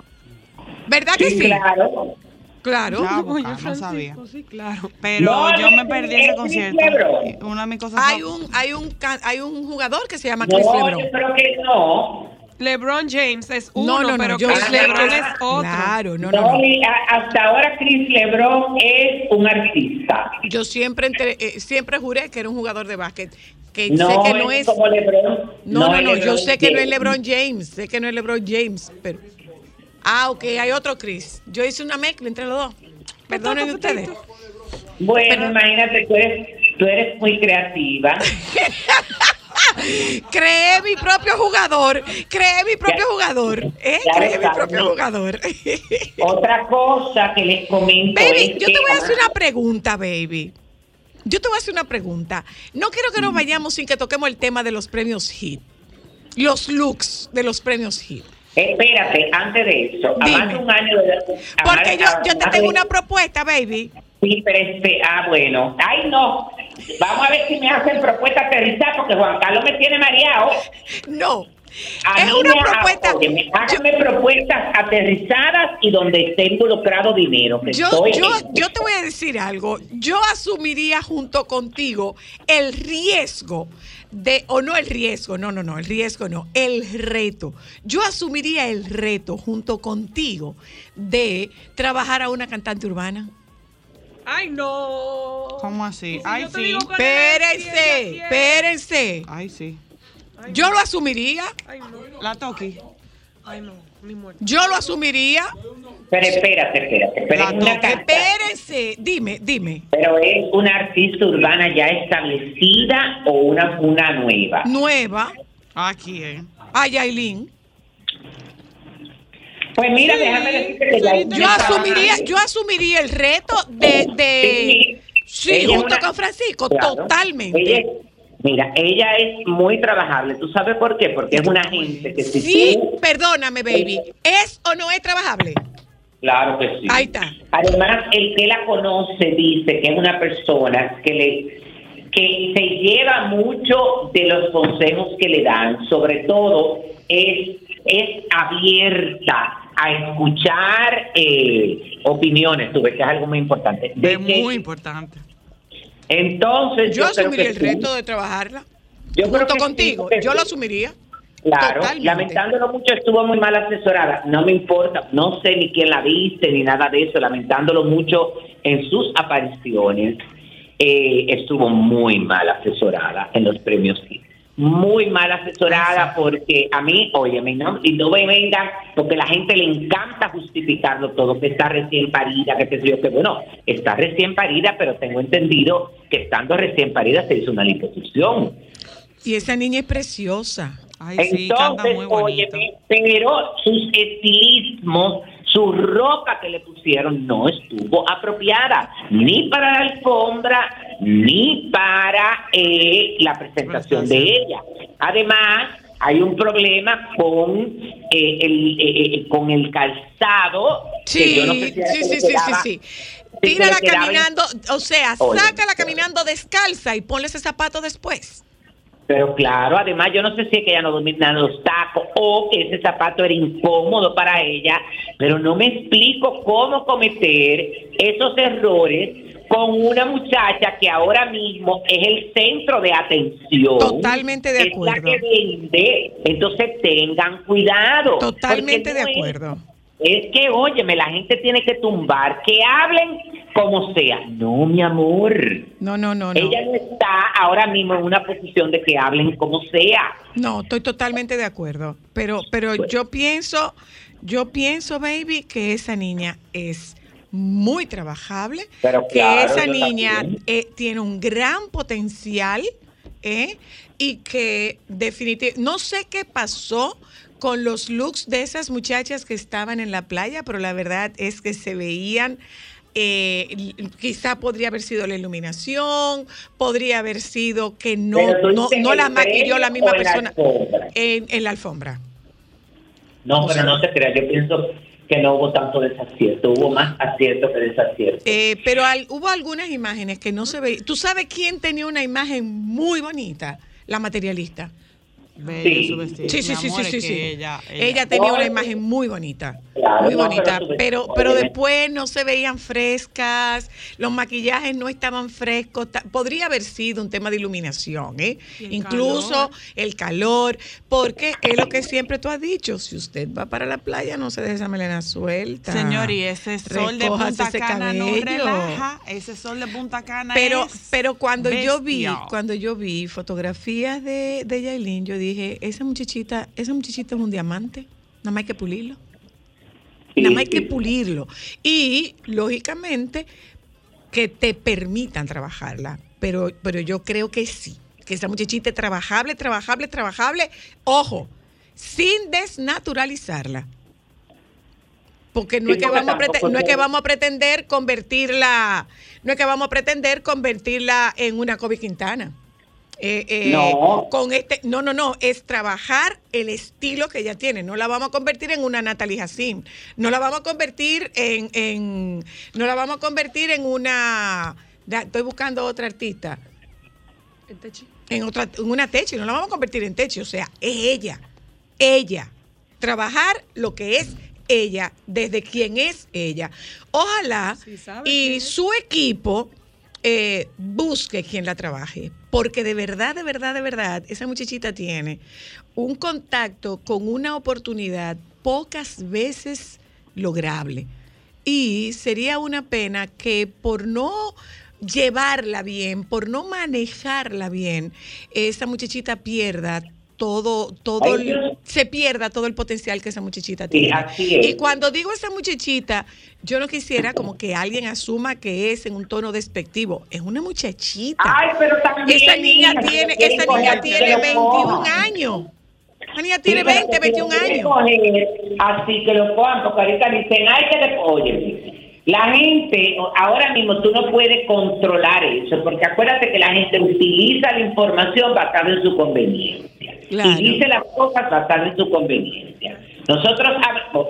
¿Verdad que sí? Sí, claro. Claro. Ya, buscar, no sabía. sí, claro. Pero No, yo me perdí es ese Chris concierto. Una de mis cosas Hay un, hay un, hay un jugador que se llama Chris No, Lebron. yo creo que no. LeBron James es No, uno, no, no, pero yo Chris LeBron es otro. Claro, no, hasta ahora Chris Lebron es un artista. Yo siempre entre- eh, siempre juré que era un jugador de básquet. Que No, sé que no es es. como LeBron. No, no, no, yo sé que no es James. LeBron James. Sé que no es LeBron James, pero. Ah, ok, hay otro Chris. Yo hice una mezcla entre los dos. Perdonen ustedes. Bueno, imagínate, tú eres, tú eres muy creativa. <laughs> <laughs> Creé mi propio jugador. Creé mi propio Ya. jugador. ¿eh? Creé mi propio ¿no? jugador. <laughs> Otra cosa que les comento Baby, es yo que- te voy a hacer una pregunta, baby. Yo te voy a hacer una pregunta. No quiero que nos vayamos sin que toquemos el tema de los premios HIT. Los looks de los premios HIT. Espérate, antes de eso, a Dime. más de un año de... a Porque yo, a yo te tengo de- una propuesta, baby. Sí, pero este, ah, bueno. Ay, no. Vamos a ver si me hacen propuesta aterrizar, porque Juan Carlos me tiene mareado. No. A Es mí una me- propuesta. háganme propuestas aterrizadas y donde esté involucrado dinero. que Yo, estoy yo, yo te voy a decir algo. Yo asumiría junto contigo el riesgo de, o no el riesgo, no, no, no, el riesgo no, el reto. Yo asumiría el reto junto contigo de trabajar a una cantante urbana. Ay, no. ¿Cómo así? Si Ay, yo te sí. Espérense, quién, quién. espérense. Ay, sí. Yo lo asumiría, Ay, no. La toqui. Ay, no. Ni muerto. yo lo asumiría. Pero espérate, espérate. Pero La es, una toque. canta- Espérense, dime, dime. pero es una artista urbana ya establecida o una, una nueva. Nueva, Aquí, eh. a Yailin. Pues mira, déjame decirte que ya Yo asumiría, yo asumiría el reto de, de sí, es junto una- con Francisco, Claro. totalmente. Ella mira, ella es muy trabajable. ¿Tú sabes por qué? Porque es una gente que si Sí, tú- perdóname, baby. ¿Es o no es trabajable? Claro que sí. Ahí está. Además, el que la conoce dice que es una persona que le que se lleva mucho de los consejos que le dan, sobre todo es, es abierta a escuchar eh, opiniones, tú ves que es algo muy importante. De Es que- muy importante. entonces, Yo creo asumiría que el reto de trabajarla. Yo creo junto que sí, contigo, yo lo asumiría. Claro, Totalmente. lamentándolo mucho, estuvo muy mal asesorada. No me importa, no sé ni quién la viste ni nada de eso. Lamentándolo mucho en sus apariciones, eh, estuvo muy mal asesorada en los premios. Sí. Muy mal asesorada porque a mí, óyeme, no, y no me vengan, porque la gente le encanta justificarlo todo, que está recién parida, que sé yo, que bueno, está recién parida, pero tengo entendido que estando recién parida se hizo una liposucción. Y esa niña es preciosa. Ay, sí, canta Entonces, muy bonito. óyeme, pero sus estilismos, su ropa que le pusieron no estuvo apropiada, ni para la alfombra, ni para eh, la presentación de ella. Además, hay un problema con eh, el eh, eh, con el calzado. que Sí, yo no sé si a sí, sí, sí, sí, Tírala caminando, o sea, Oye, sácala caminando descalza y ponle ese zapato después. Pero claro, además yo no sé si es que ella no domina los tacos o que ese zapato era incómodo para ella, pero no me explico cómo cometer esos errores con una muchacha que ahora mismo es el centro de atención. Totalmente de Es la acuerdo. que vende. Entonces tengan cuidado. Totalmente de no es- acuerdo. es que, óyeme, la gente tiene que tumbar, que hablen como sea. No, mi amor. No, no, no, no. Ella no está ahora mismo en una posición de que hablen como sea. No, estoy totalmente de acuerdo. Pero, pero yo pienso, yo pienso, baby, que esa niña es muy trabajable, Pero que claro, esa niña eh, tiene un gran potencial, ¿eh? y que definitivamente, no sé qué pasó con los looks de esas muchachas que estaban en la playa, pero la verdad es que se veían eh, quizá podría haber sido la iluminación, podría haber sido que no, no, no en la el maquilló la misma la persona en, en la alfombra. No, pero no se crea. Yo pienso que no hubo tanto desacierto. Hubo más acierto que desacierto. Eh, pero al- hubo algunas imágenes que no se veían. ¿Tú sabes quién tenía una imagen muy bonita? La materialista. Bello Sí. su vestido. Sí, sí, sí, amor, sí, sí. Ella, Ella tenía No, una imagen muy bonita. Claro, muy no, bonita. pero Pero, después no se veían frescas, los maquillajes no estaban frescos. Podría haber sido un tema de iluminación, ¿eh? El Incluso calor. el calor, porque es lo que siempre tú has dicho. Si usted va para la playa, no se deje esa melena suelta. Señor, y ese sol de Punta ese Cana no relaja. Ese sol de Punta Cana Pero, es pero cuando yo vi, cuando yo vi fotografías de, de Yailin, yo dije, esa muchachita, esa muchachita es un diamante, nada más hay que pulirlo. Sí, Nada más hay que pulirlo. Y, lógicamente, que te permitan trabajarla. Pero, pero yo creo que sí. Que esa muchachita es trabajable, trabajable, trabajable. Ojo, sin desnaturalizarla. Porque no, Sí, es que vamos a no es que vamos a pretender convertirla, no es que vamos a pretender convertirla en una Kobe Quintana. Eh, eh, No. Con este, no, no, no, es trabajar el estilo que ella tiene. No la vamos a convertir en una Natalie Hassim. No la vamos a convertir en, en no la vamos a convertir en una. Estoy buscando otra artista. En otra, en una techo, no la vamos a convertir en techo. O sea, es ella. Ella. Trabajar lo que es ella, desde quien es ella. Ojalá Sí, y su equipo eh, busque quien la trabaje. Porque de verdad, de verdad, de verdad, esa muchachita tiene un contacto con una oportunidad pocas veces lograble. Y sería una pena que por no llevarla bien, por no manejarla bien, esa muchachita pierda todo, todo, Ay, el- Dios. se pierda todo el potencial que esa muchachita Sí, tiene. es. Y cuando digo esa muchachita, yo no quisiera como que alguien asuma que es en un tono despectivo. Es una muchachita. Ay, pero también. esa niña tiene, esa niña tiene que lo 21 cojan. años. Esa niña Sí, tiene pero 20, que si 21 lo quieren años. coger, Así que lo cojan, porque ahorita dicen, ay, que le oye. La gente, ahora mismo tú no puedes controlar eso, porque acuérdate que la gente utiliza la información basada en su conveniencia. Claro. Y dice las cosas basadas en su conveniencia. Nosotros,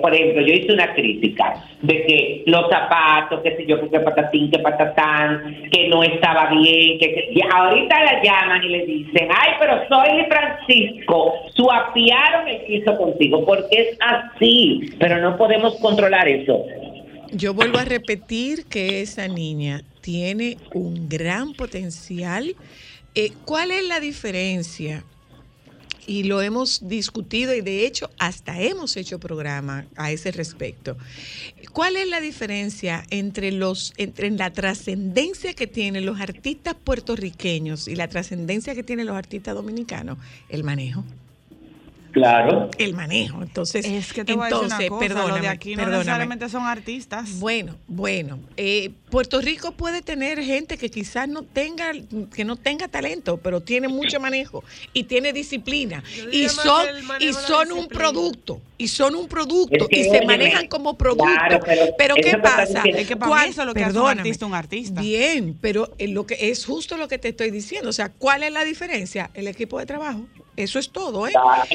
por ejemplo, yo hice una crítica de que los zapatos, que sé yo, que patatín, que patatán, que no estaba bien, que, que- y ahorita la llaman y le dicen, ay, pero soy Francisco, suapiaron el piso contigo, porque es así, pero no podemos controlar eso. Yo vuelvo a repetir que esa niña tiene un gran potencial. Eh, ¿Cuál es la diferencia y lo hemos discutido y de hecho hasta hemos hecho programa a ese respecto. ¿Cuál es la diferencia entre los entre la trascendencia que tienen los artistas puertorriqueños y la trascendencia que tienen los artistas dominicanos? El manejo. Claro. El manejo. Entonces, Es que te voy a decir entonces, una cosa, perdóname, lo de aquí no perdóname. necesariamente son artistas. Bueno, bueno, eh, Puerto Rico puede tener gente que quizás no tenga, que no tenga talento, pero tiene mucho manejo y tiene disciplina y son y son un producto y son un producto Es que, y se óyeme, manejan como producto. claro, pero qué pasa? Es que para ¿Cuál- mí eso es lo que hace un artista un artista. Bien, pero eh, lo que es justo lo que te estoy diciendo, o sea, ¿cuál es la diferencia? El equipo de trabajo. Eso es todo, ¿eh?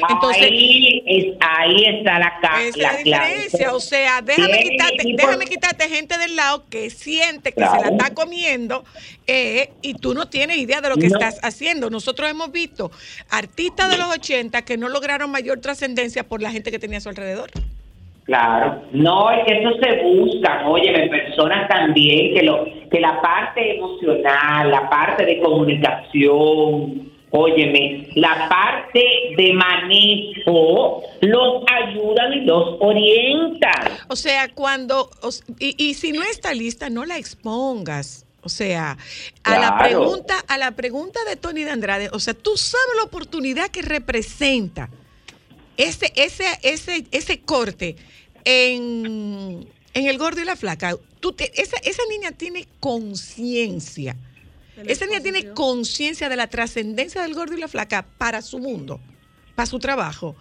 Entonces, ahí, es, ahí está la, ca- esa es la clave. diferencia, o sea, déjame quitarte, déjame quitarte gente del lado que siente que Claro. se la está comiendo eh, y tú no tienes idea de lo que No. estás haciendo. Nosotros hemos visto artistas de los 80 que no lograron mayor trascendencia por la gente que tenía a su alrededor. Claro, no, es que eso se buscan, oye, personas también, que, lo, que la parte emocional, la parte de comunicación, óyeme, la parte de manejo, los ayudan y los orientan. O sea, cuando, y, y si no está lista, no la expongas. O sea, a la pregunta, a la pregunta de Tony de Andrade, o sea, tú sabes la oportunidad que representa ese, ese, ese, ese corte en, en el gordo y la flaca. Tú te- esa, esa niña tiene conciencia. Esa niña tiene conciencia de la trascendencia del gordo y la flaca para su mundo, para su trabajo.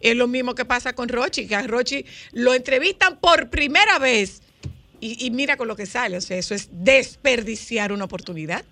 Es lo mismo que pasa con Rochi, que a Rochi lo entrevistan por primera vez y, y mira con lo que sale. O sea, eso es desperdiciar una oportunidad.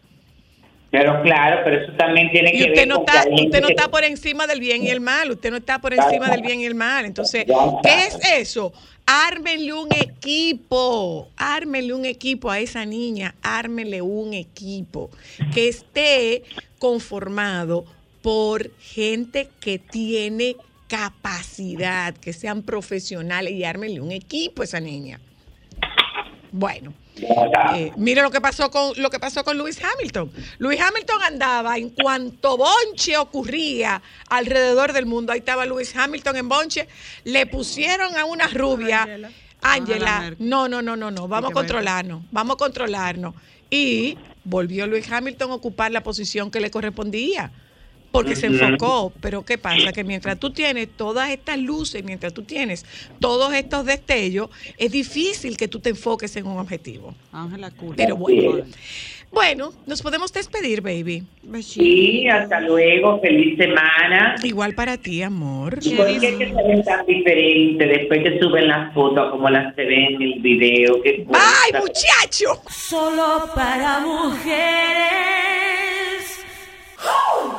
Pero claro, pero eso también tiene Y que usted ver no con que está, gente usted no que- está por encima del bien y el mal, usted no está por encima del bien y el mal. Entonces, ¿qué es eso? Ármenle un equipo, ármenle un equipo a esa niña, ármenle un equipo que esté conformado por gente que tiene capacidad, que sean profesionales y ármenle un equipo a esa niña. Bueno, eh, mire lo que pasó con lo que pasó con Lewis Hamilton. Lewis Hamilton andaba en cuanto bonche ocurría alrededor del mundo. Ahí estaba Lewis Hamilton en bonche. Le pusieron a una rubia, Angela. No, no, no, no, no. Vamos a controlarnos. Vamos a controlarnos. Y volvió Lewis Hamilton a ocupar la posición que le correspondía. Porque se enfocó, pero ¿qué pasa? Que mientras tú tienes todas estas luces, mientras tú tienes todos estos destellos, es difícil que tú te enfoques en un objetivo. Ángela. Pero bueno. Bueno, nos podemos despedir, baby. Sí, hasta luego, feliz semana. Igual para ti, amor. ¿Y por qué que se ven tan diferentes después que suben las fotos como las se ven en el video? ¿Qué ¡Ay, muchacho! Solo para mujeres. ¿Dónde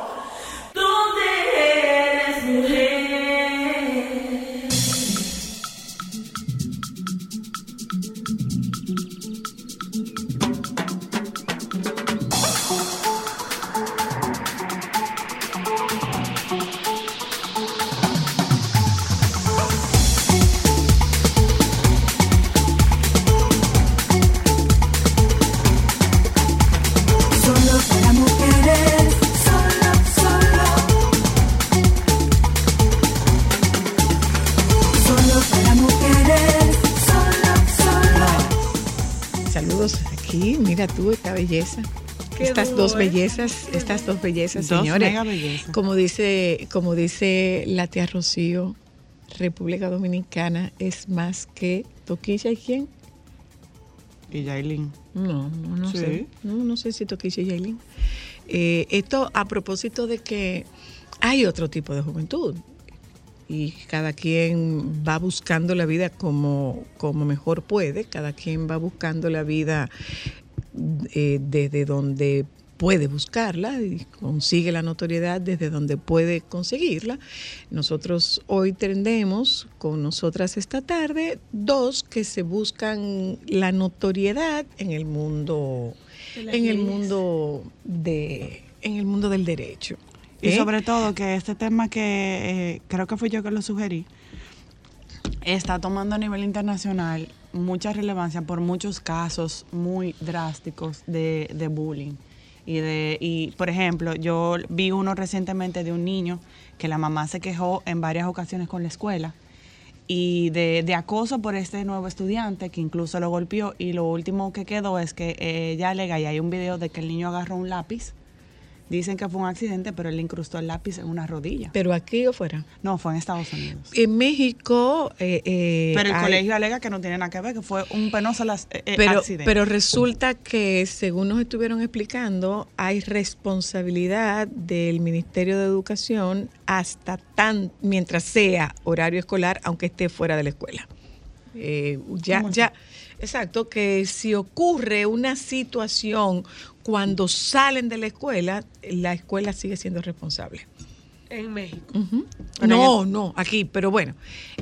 aquí. Mira tú esta belleza. Qué estas dos ¿eh? bellezas, estas dos bellezas, Dos señores. mega. Como dice, como dice la tía Rocío, República Dominicana es más que Toquilla y quién? Y Yailin. No, no, no Sí. sé. No, no sé si Toquilla y Yailin. Eh, esto a propósito de que hay otro tipo de juventud y cada quien va buscando la vida como, como mejor puede, cada quien va buscando la vida eh, desde donde puede buscarla y consigue la notoriedad desde donde puede conseguirla. Nosotros hoy tendremos con nosotras esta tarde dos que se buscan la notoriedad en el mundo, en el mundo de, en el mundo del derecho. Y ¿eh? sobre todo que este tema que eh, creo que fui yo que lo sugerí, está tomando a nivel internacional mucha relevancia por muchos casos muy drásticos de, de bullying. Y, de, y, por ejemplo, yo vi uno recientemente de un niño que la mamá se quejó en varias ocasiones con la escuela y de, de acoso por este nuevo estudiante que incluso lo golpeó y lo último que quedó es que ella alega y hay un video de que el niño agarró un lápiz Dicen que fue un accidente, pero él le incrustó el lápiz en una rodilla. ¿Pero aquí o fuera? No, fue en Estados Unidos. En México... eh, eh, Pero el hay- colegio alega que no tiene nada que ver, que fue un penoso las- eh, eh, pero, accidente. pero resulta que, según nos estuvieron explicando, hay responsabilidad del Ministerio de Educación hasta tan mientras sea horario escolar, aunque esté fuera de la escuela. Ya, ya, exacto, que si ocurre una situación cuando salen de la escuela, la escuela sigue siendo responsable. En México. No, no, aquí, pero bueno,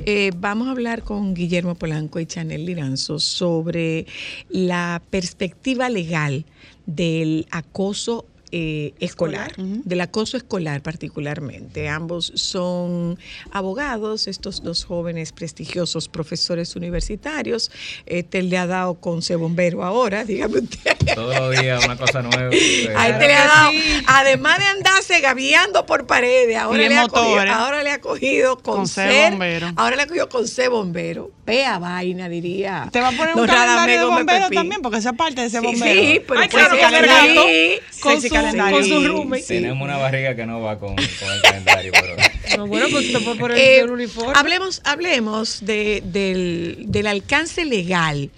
eh, vamos a hablar con Guillermo Polanco y Chanel Liranzo sobre la perspectiva legal del acoso eh, escolar, del acoso escolar particularmente. Ambos son abogados, estos dos jóvenes prestigiosos profesores universitarios. Este le ha dado con C bombero ahora, dígame usted. Todos los días una cosa nueva. <laughs> A este le ha dado, además de andarse gaviando por paredes, ahora, le ha, cogido, ahora le ha cogido con, Con C ser- bombero. Ahora le ha cogido con C bombero. Vea vaina, diría. Te va a poner un calendario de Pepín. también, porque esa parte de ese Sí, bombero. sí, pero Ay, pues claro, gato, sí, con sí, su, calendario. con su Sí, roommate. Tenemos una barriga que no va con, con el <laughs> calendario, pero... No, bueno, pues te puedes poner Eh, el uniforme. hablemos hablemos de- del, del alcance legal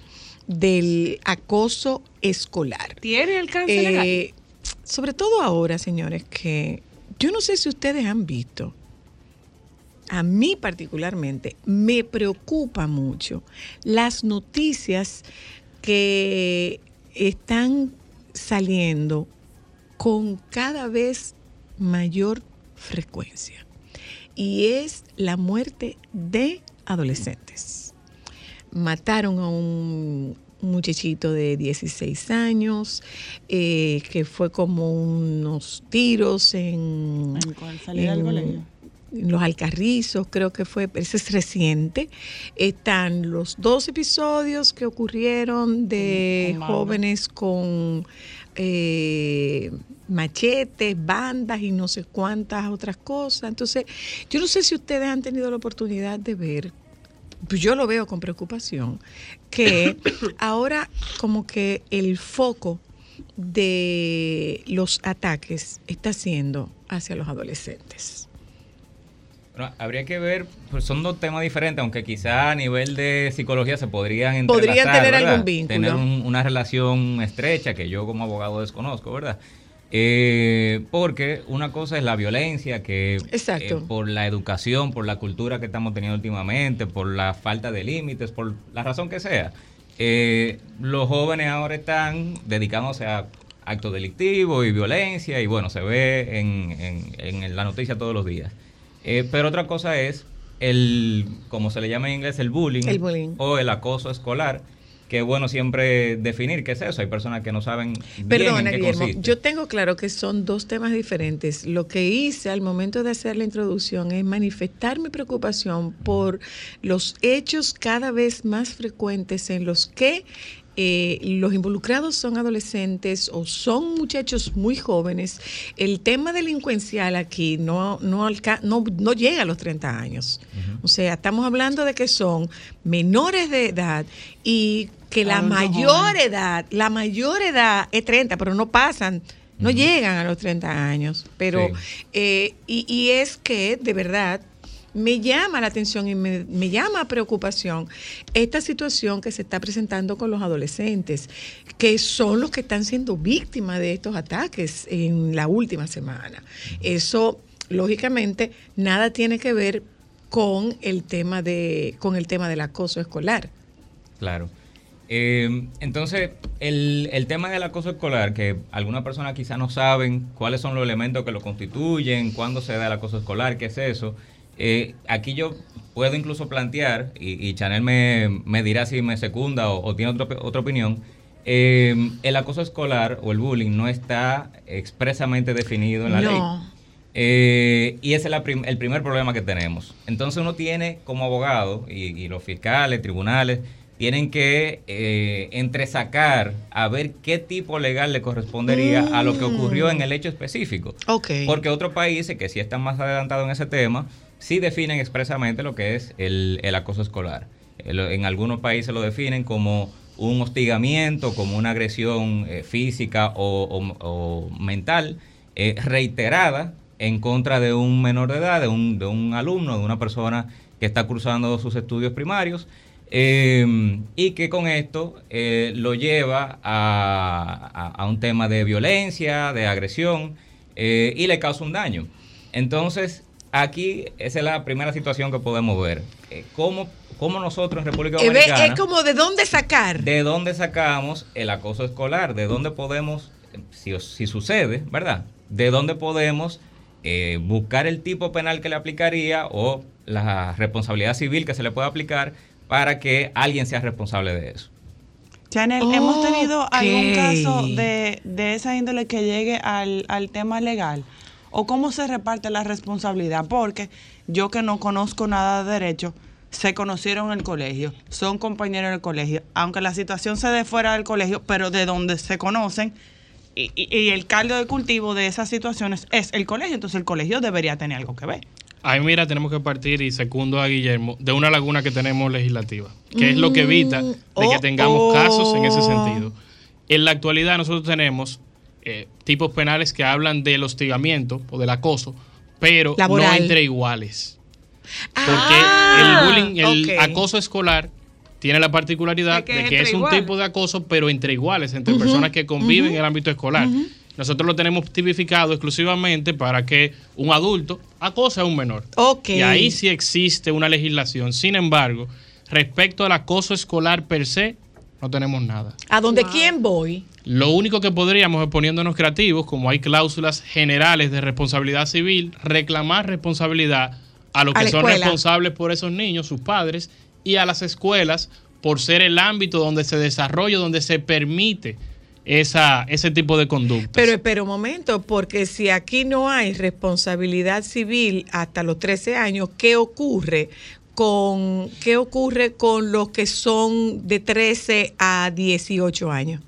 del acoso escolar. ¿Tiene alcance Eh, legal? Sobre todo ahora, señores, que yo no sé si ustedes han visto, a mí particularmente, me preocupa mucho las noticias que están saliendo con cada vez mayor frecuencia. Y es la muerte de adolescentes. Mataron a un muchachito de 16 años, eh, que fue como unos tiros en, ¿En en- en los Alcarrizos, creo que fue, ese es reciente. Están los dos episodios que ocurrieron de jóvenes con eh, machetes, bandas y no sé cuántas otras cosas. Entonces, yo no sé si ustedes han tenido la oportunidad de ver, pues yo lo veo con preocupación, que <coughs> ahora como que el foco de los ataques está siendo hacia los adolescentes. Habría que ver, pues son dos temas diferentes, aunque quizá a nivel de psicología se podrían entrelazar, Podrían tener ¿verdad? algún vínculo. Tener un- una relación estrecha que yo como abogado desconozco, ¿verdad? Eh, porque una cosa es la violencia, que Exacto. eh, por la educación, por la cultura que estamos teniendo últimamente, por la falta de límites, por la razón que sea, eh, los jóvenes ahora están dedicándose a actos delictivos y violencia y bueno, se ve en, en- en la noticia todos los días. Eh, pero otra cosa es el, como se le llama en inglés, el bullying, El bullying. o el acoso escolar, que es bueno siempre definir qué es eso. Hay personas que no saben bien Perdona, en qué Guillermo, consiste. yo tengo claro que son dos temas diferentes. Lo que hice al momento de hacer la introducción es manifestar mi preocupación por los hechos cada vez más frecuentes en los que eh, los involucrados son adolescentes o son muchachos muy jóvenes. El tema delincuencial aquí no, no, no, no llega a los 30 años. O sea, estamos hablando de que son menores de edad y que la mayor edad, la mayor edad es 30, pero no pasan, no llegan a los 30 años. Pero, Sí. eh, y, y es que de verdad me llama la atención y me, me llama preocupación esta situación que se está presentando con los adolescentes, que son los que están siendo víctimas de estos ataques en la última semana. Eso, lógicamente, nada tiene que ver con el tema de, con el tema del acoso escolar. Claro. Eh, entonces, el, el tema del acoso escolar, que algunas personas quizás no saben cuáles son los elementos que lo constituyen, cuándo se da el acoso escolar, qué es eso. Eh, aquí yo puedo incluso plantear, y, y Chanel me, me dirá si me secunda o, o tiene otro- otra opinión, eh, el acoso escolar o el bullying no está expresamente definido en la ley. Eh, y ese es la prim- el primer problema que tenemos. Entonces uno tiene como abogado y, y los fiscales, tribunales, tienen que eh, entresacar a ver qué tipo legal le correspondería a lo que ocurrió en el hecho específico. Ok. Porque otros países que sí están más adelantados en ese tema, sí definen expresamente lo que es el, el acoso escolar. El- En algunos países lo definen como un hostigamiento, como una agresión eh, física o, o- mental eh, reiterada en contra de un menor de edad, de un, de un alumno, de una persona que está cursando sus estudios primarios. eh, y que con esto eh, lo lleva a, a- un tema de violencia, de agresión, eh, y le causa un daño. Entonces, aquí esa es la primera situación que podemos ver. Eh, ¿cómo, cómo nosotros en República Eh, Dominicana... es como de dónde sacar. ¿De dónde sacamos el acoso escolar? ¿De dónde podemos, si, si sucede, ¿verdad? ¿De dónde podemos eh, buscar el tipo penal que le aplicaría o la responsabilidad civil que se le puede aplicar para que alguien sea responsable de eso? Chanel, ¿hemos tenido algún caso de, de esa índole que llegue al, al tema legal? ¿O cómo se reparte la responsabilidad? Porque yo que no conozco nada de derecho, se conocieron en el colegio, son compañeros del colegio, aunque la situación se dé fuera del colegio, pero de donde se conocen, y, y- y el caldo de cultivo de esas situaciones es el colegio, entonces el colegio debería tener algo que ver. Ahí mira, tenemos que partir y secundo a Guillermo de una laguna que tenemos legislativa, que es lo que evita de que oh, tengamos oh. casos en ese sentido. En la actualidad nosotros tenemos eh, tipos penales que hablan del hostigamiento o del acoso, pero Laboral. no entre iguales. Porque Ah, el bullying, el acoso escolar tiene la particularidad que de que es un tipo de acoso, pero entre iguales, entre personas que conviven en el ámbito escolar. Nosotros lo tenemos tipificado exclusivamente para que un adulto acose a un menor. Ok. Y ahí sí existe una legislación. Sin embargo, respecto al acoso escolar per se, no tenemos nada. ¿A dónde quién voy? Lo único que podríamos es poniéndonos creativos, como hay cláusulas generales de responsabilidad civil, reclamar responsabilidad a los A que son escuela. responsables por esos niños, sus padres, y a las escuelas por ser el ámbito donde se desarrolla, donde se permite esa, ese tipo de conducta. Pero espera un momento, porque si aquí no hay responsabilidad civil hasta los 13 años, ¿qué ocurre? Con, ¿Qué ocurre con los que son de 13 a 18 años?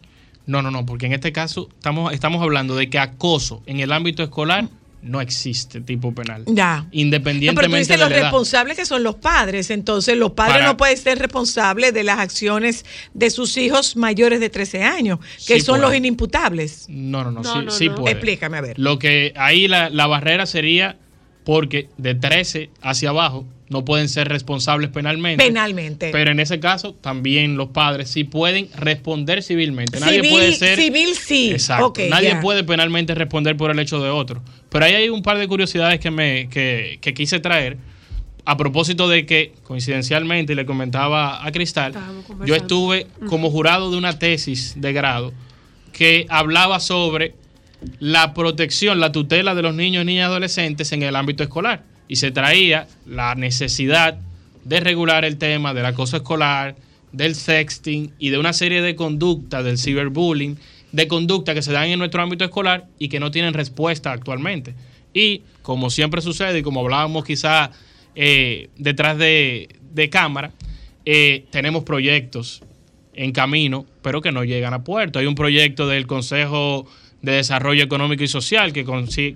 No, no, no, porque en este caso estamos, estamos hablando de que acoso en el ámbito escolar no existe tipo penal. Ya. No, pero tú Independientemente dices de los la edad. responsables que son los padres, entonces los padres Para- no pueden ser responsables de las acciones de sus hijos mayores de 13 años, que Sí son los inimputables. No, no, no, No, sí, no, sí no. puede. Explícame, a ver. Lo que ahí la, la barrera sería porque de 13 hacia abajo no pueden ser responsables penalmente. Penalmente. Pero en ese caso también los padres sí pueden responder civilmente. Nadie Civil- puede ser civil sí. Exacto. Nadie puede penalmente responder por el hecho de otro. Pero ahí hay un par de curiosidades que me que, que quise traer a propósito de que coincidencialmente y le comentaba a Cristal, yo estuve como jurado de una tesis de grado que hablaba sobre la protección, la tutela de los niños, niñas y adolescentes en el ámbito escolar. Y se traía la necesidad de regular el tema del acoso escolar, del sexting y de una serie de conductas del ciberbullying, de conductas que se dan en nuestro ámbito escolar y que no tienen respuesta actualmente. Y como siempre sucede y como hablábamos quizá eh, detrás de, de cámara, eh, tenemos proyectos en camino, pero que no llegan a puerto. Hay un proyecto del Consejo de Desarrollo Económico y Social que,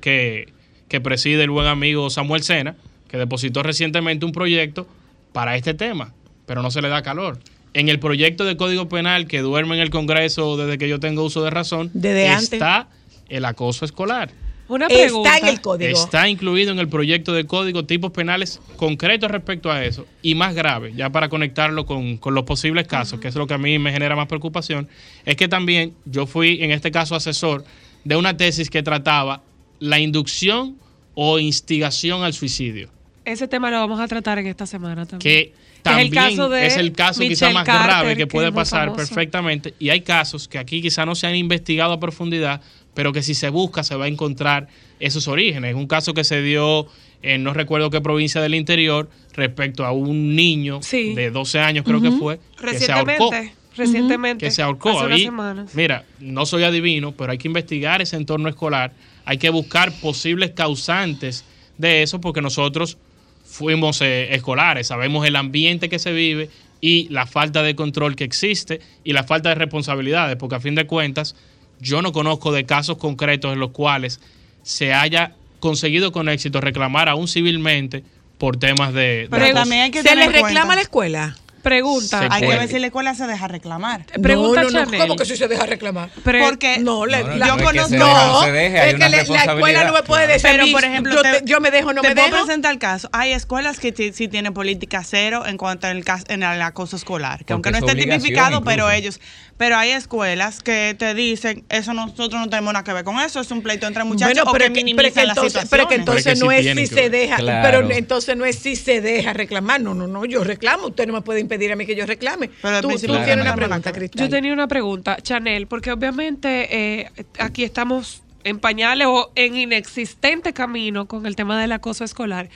que, que preside el buen amigo Samuel Sena, que depositó recientemente un proyecto para este tema, pero no se le da calor. En el proyecto de Código Penal que duerme en el Congreso desde que yo tengo uso de razón, Desde antes. está el acoso escolar. Una pregunta. Está en el código. Está incluido en el proyecto de código tipos penales concretos respecto a eso y más grave, ya para conectarlo con, con los posibles casos, que es lo que a mí me genera más preocupación, es que también yo fui en este caso asesor de una tesis que trataba la inducción o instigación al suicidio, Ese tema lo vamos a tratar en esta semana también. que también es el caso de es el caso quizá más Carter, grave que que puede pasar famoso. perfectamente y hay casos que aquí quizá no se han investigado a profundidad, pero que si se busca se va a encontrar esos orígenes. Un caso que se dio en no recuerdo qué provincia del interior respecto a un niño Sí. de 12 años creo que fue que se ahorcó Recientemente. Recientemente. que se ahorcó. Hace unas semanas. mira, no soy adivino, pero hay que investigar ese entorno escolar, hay que buscar posibles causantes de eso, porque nosotros fuimos eh, escolares, sabemos el ambiente que se vive y la falta de control que existe y la falta de responsabilidades, porque a fin de cuentas yo no conozco de casos concretos en los cuales se haya conseguido con éxito reclamar aún civilmente por temas de... de Pero también hay que ¿Se le reclama a la escuela? Pregunta. Se Hay que ver si la escuela se deja reclamar. Pregunta no, no. ¿Cómo que si se deja reclamar? Pre- Porque No, la, la- no es que conozco- no es que la- la escuela no me puede decir, Pero, "Mis- por ejemplo, yo, te- yo me dejo, no te me puedo dejo. presentar el caso. Hay escuelas que sí sí tienen política cero en cuanto al caso, en el acoso escolar, que Porque aunque no es esté tipificado, pero ellos, pero hay escuelas que te dicen, eso nosotros no tenemos nada que ver con eso, es un pleito entre muchachos Bueno, o pero que que, pero que entonces, pero que entonces Pero no es si se ver. deja, Claro. pero entonces no es si se deja reclamar. No, no, no, yo reclamo. Usted no me puede impedir a mí que yo reclame. Pero tú, tú tienes una pregunta, Cristal. Yo tenía una pregunta, Chanel, porque obviamente eh, aquí estamos en pañales o en inexistente camino con el tema del acoso escolar.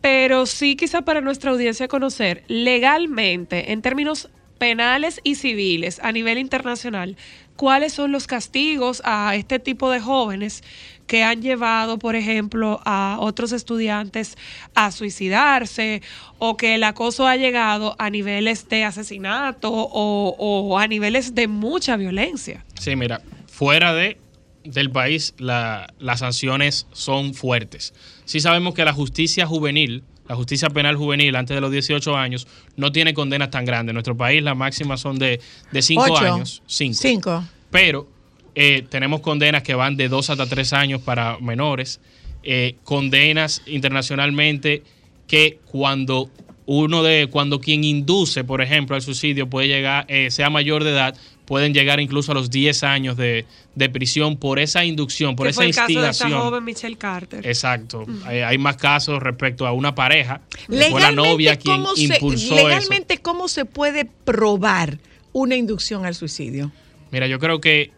Pero sí quizá para nuestra audiencia conocer legalmente, en términos penales y civiles a nivel internacional, cuáles son los castigos a este tipo de jóvenes que han llevado, por ejemplo, a otros estudiantes a suicidarse o que el acoso ha llegado a niveles de asesinato o, a niveles de mucha violencia. Sí, mira, fuera de del país la- las sanciones son fuertes. Sí sabemos que la justicia juvenil, la justicia penal juvenil antes de los 18 años, no tiene condenas tan grandes. En nuestro país las máximas son de 5 Ocho. años. 5. Cinco. Pero eh, tenemos condenas que van de 2 hasta 3 años para menores. eh, condenas internacionalmente que cuando uno de cuando quien induce, por ejemplo, al suicidio puede llegar, eh, sea mayor de edad, pueden llegar incluso a los 10 años de, de prisión por esa inducción, por que esa fue el caso de esta instigación. joven Michelle Carter. Exacto. Hay, hay más casos respecto a una pareja. que fue la novia quien ¿cómo se- impulsó eso. legalmente, ¿cómo se puede probar una inducción al suicidio? Mira, yo creo que,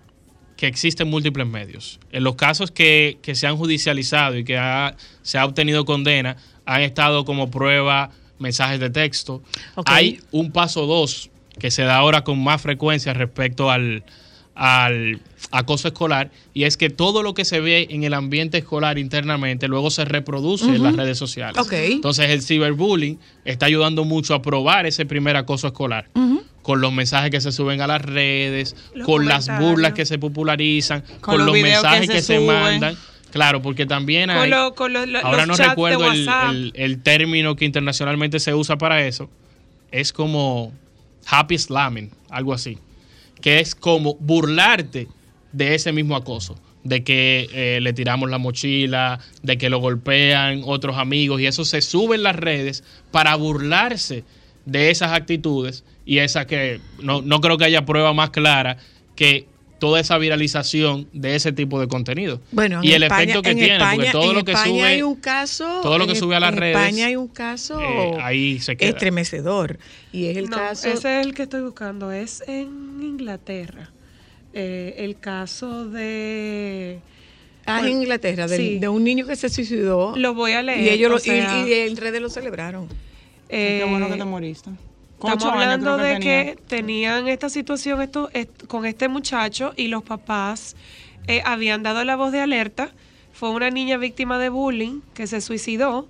que existen múltiples medios. En los casos que, que se han judicializado y que ha- se ha obtenido condena, han estado como prueba mensajes de texto. Hay un paso dos que se da ahora con más frecuencia respecto al, al acoso escolar y es que todo lo que se ve en el ambiente escolar internamente luego se reproduce en las redes sociales. Entonces el ciberbullying está ayudando mucho a probar ese primer acoso escolar con los mensajes que se suben a las redes, Los con las burlas que se popularizan, con, los los, videos que mensajes se que se, mandan. Claro, porque también Con hay... lo- con lo- ahora los no recuerdo el- el término que internacionalmente se usa para eso. Es como happy slamming, algo así. Que es como burlarte de ese mismo acoso. De que eh, le tiramos la mochila, de que lo golpean otros amigos y eso se sube en las redes para burlarse de esas actitudes y esa que no, no creo que haya prueba más clara que toda esa viralización de ese tipo de contenido. Bueno, y el España- efecto que en tiene, España- porque todo en lo que España sube hay un caso, todo lo que en- sube a las en redes, España hay un caso eh, ahí se queda. estremecedor y es el No, caso ese es el que estoy buscando, es en Inglaterra. Eh, el caso de... Ah, en Inglaterra, del- Sí. de un niño que se suicidó. Lo voy a leer. Y ellos o lo- y- y, en redes lo celebraron. eh, Qué bueno que te moriste. Estamos hablando de tenía. que tenían esta situación esto, est- con este muchacho y los papás eh, habían dado la voz de alerta. Fue una niña víctima de bullying que se suicidó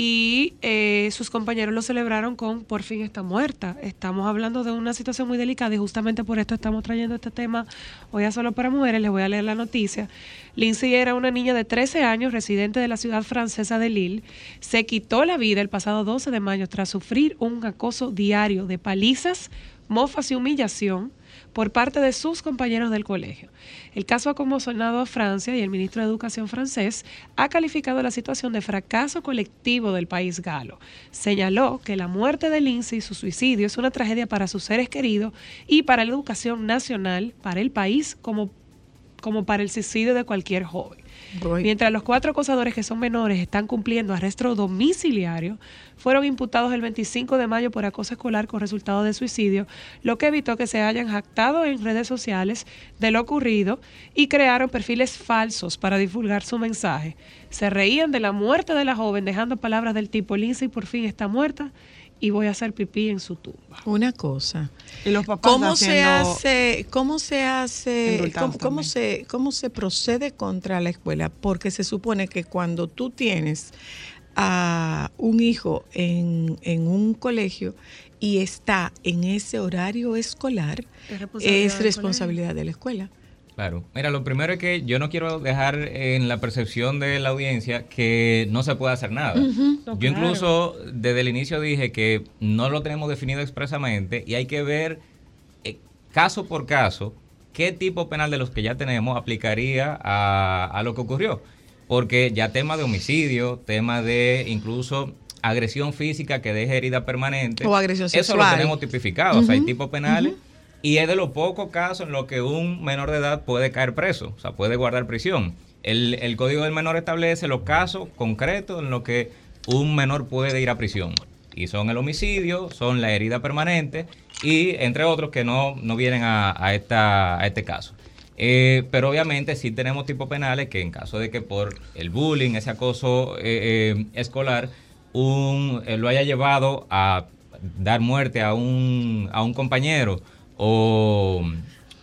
y eh, sus compañeros lo celebraron con por fin está muerta. Estamos hablando de una situación muy delicada y justamente por esto estamos trayendo este tema hoy a Solo para Mujeres. Les voy a leer la noticia. Lindsay era una niña de 13 años, residente de la ciudad francesa de Lille. Se quitó la vida el pasado 12 de mayo tras sufrir un acoso diario de palizas, mofas y humillación por parte de sus compañeros del colegio. El caso ha conmocionado a Francia y el ministro de Educación francés ha calificado la situación de fracaso colectivo del país galo. Señaló que la muerte de Lindsay y su suicidio es una tragedia para sus seres queridos y para la educación nacional, para el país, como, como para el suicidio de cualquier joven. Mientras los cuatro acosadores que son menores están cumpliendo arresto domiciliario, fueron imputados el 25 de mayo por acoso escolar con resultado de suicidio, lo que evitó que se hayan jactado en redes sociales de lo ocurrido y crearon perfiles falsos para divulgar su mensaje. Se reían de la muerte de la joven, dejando palabras del tipo Lindsay por fin está muerta y voy a hacer pipí en su tumba. Una cosa. Y los papás ¿Cómo se hace, cómo se hace, cómo, se, cómo se procede contra la escuela? Porque se supone que cuando tú tienes a un hijo en, en un colegio y está en ese horario escolar, Es responsabilidad es del responsabilidad de la escuela. Claro. Mira, lo primero es que yo no quiero dejar en la percepción de la audiencia que no se puede hacer nada. Yo claro. incluso desde el inicio dije que no lo tenemos definido expresamente y hay que ver eh, caso por caso qué tipo penal de los que ya tenemos aplicaría a, a lo que ocurrió. Porque ya tema de homicidio, tema de incluso agresión física que deje herida permanente. O agresión Eso lo tenemos tipificado. O sea, hay tipos penales y es de los pocos casos en los que un menor de edad puede caer preso, o sea, puede guardar prisión. El, el Código del Menor establece los casos concretos en los que un menor puede ir a prisión. Y son el homicidio, son la herida permanente y entre otros que no, no vienen a, a esta, a este caso. Eh, pero obviamente sí tenemos tipos penales que en caso de que por el bullying, ese acoso eh, eh, escolar, un, lo haya llevado a dar muerte a un, a un compañero o,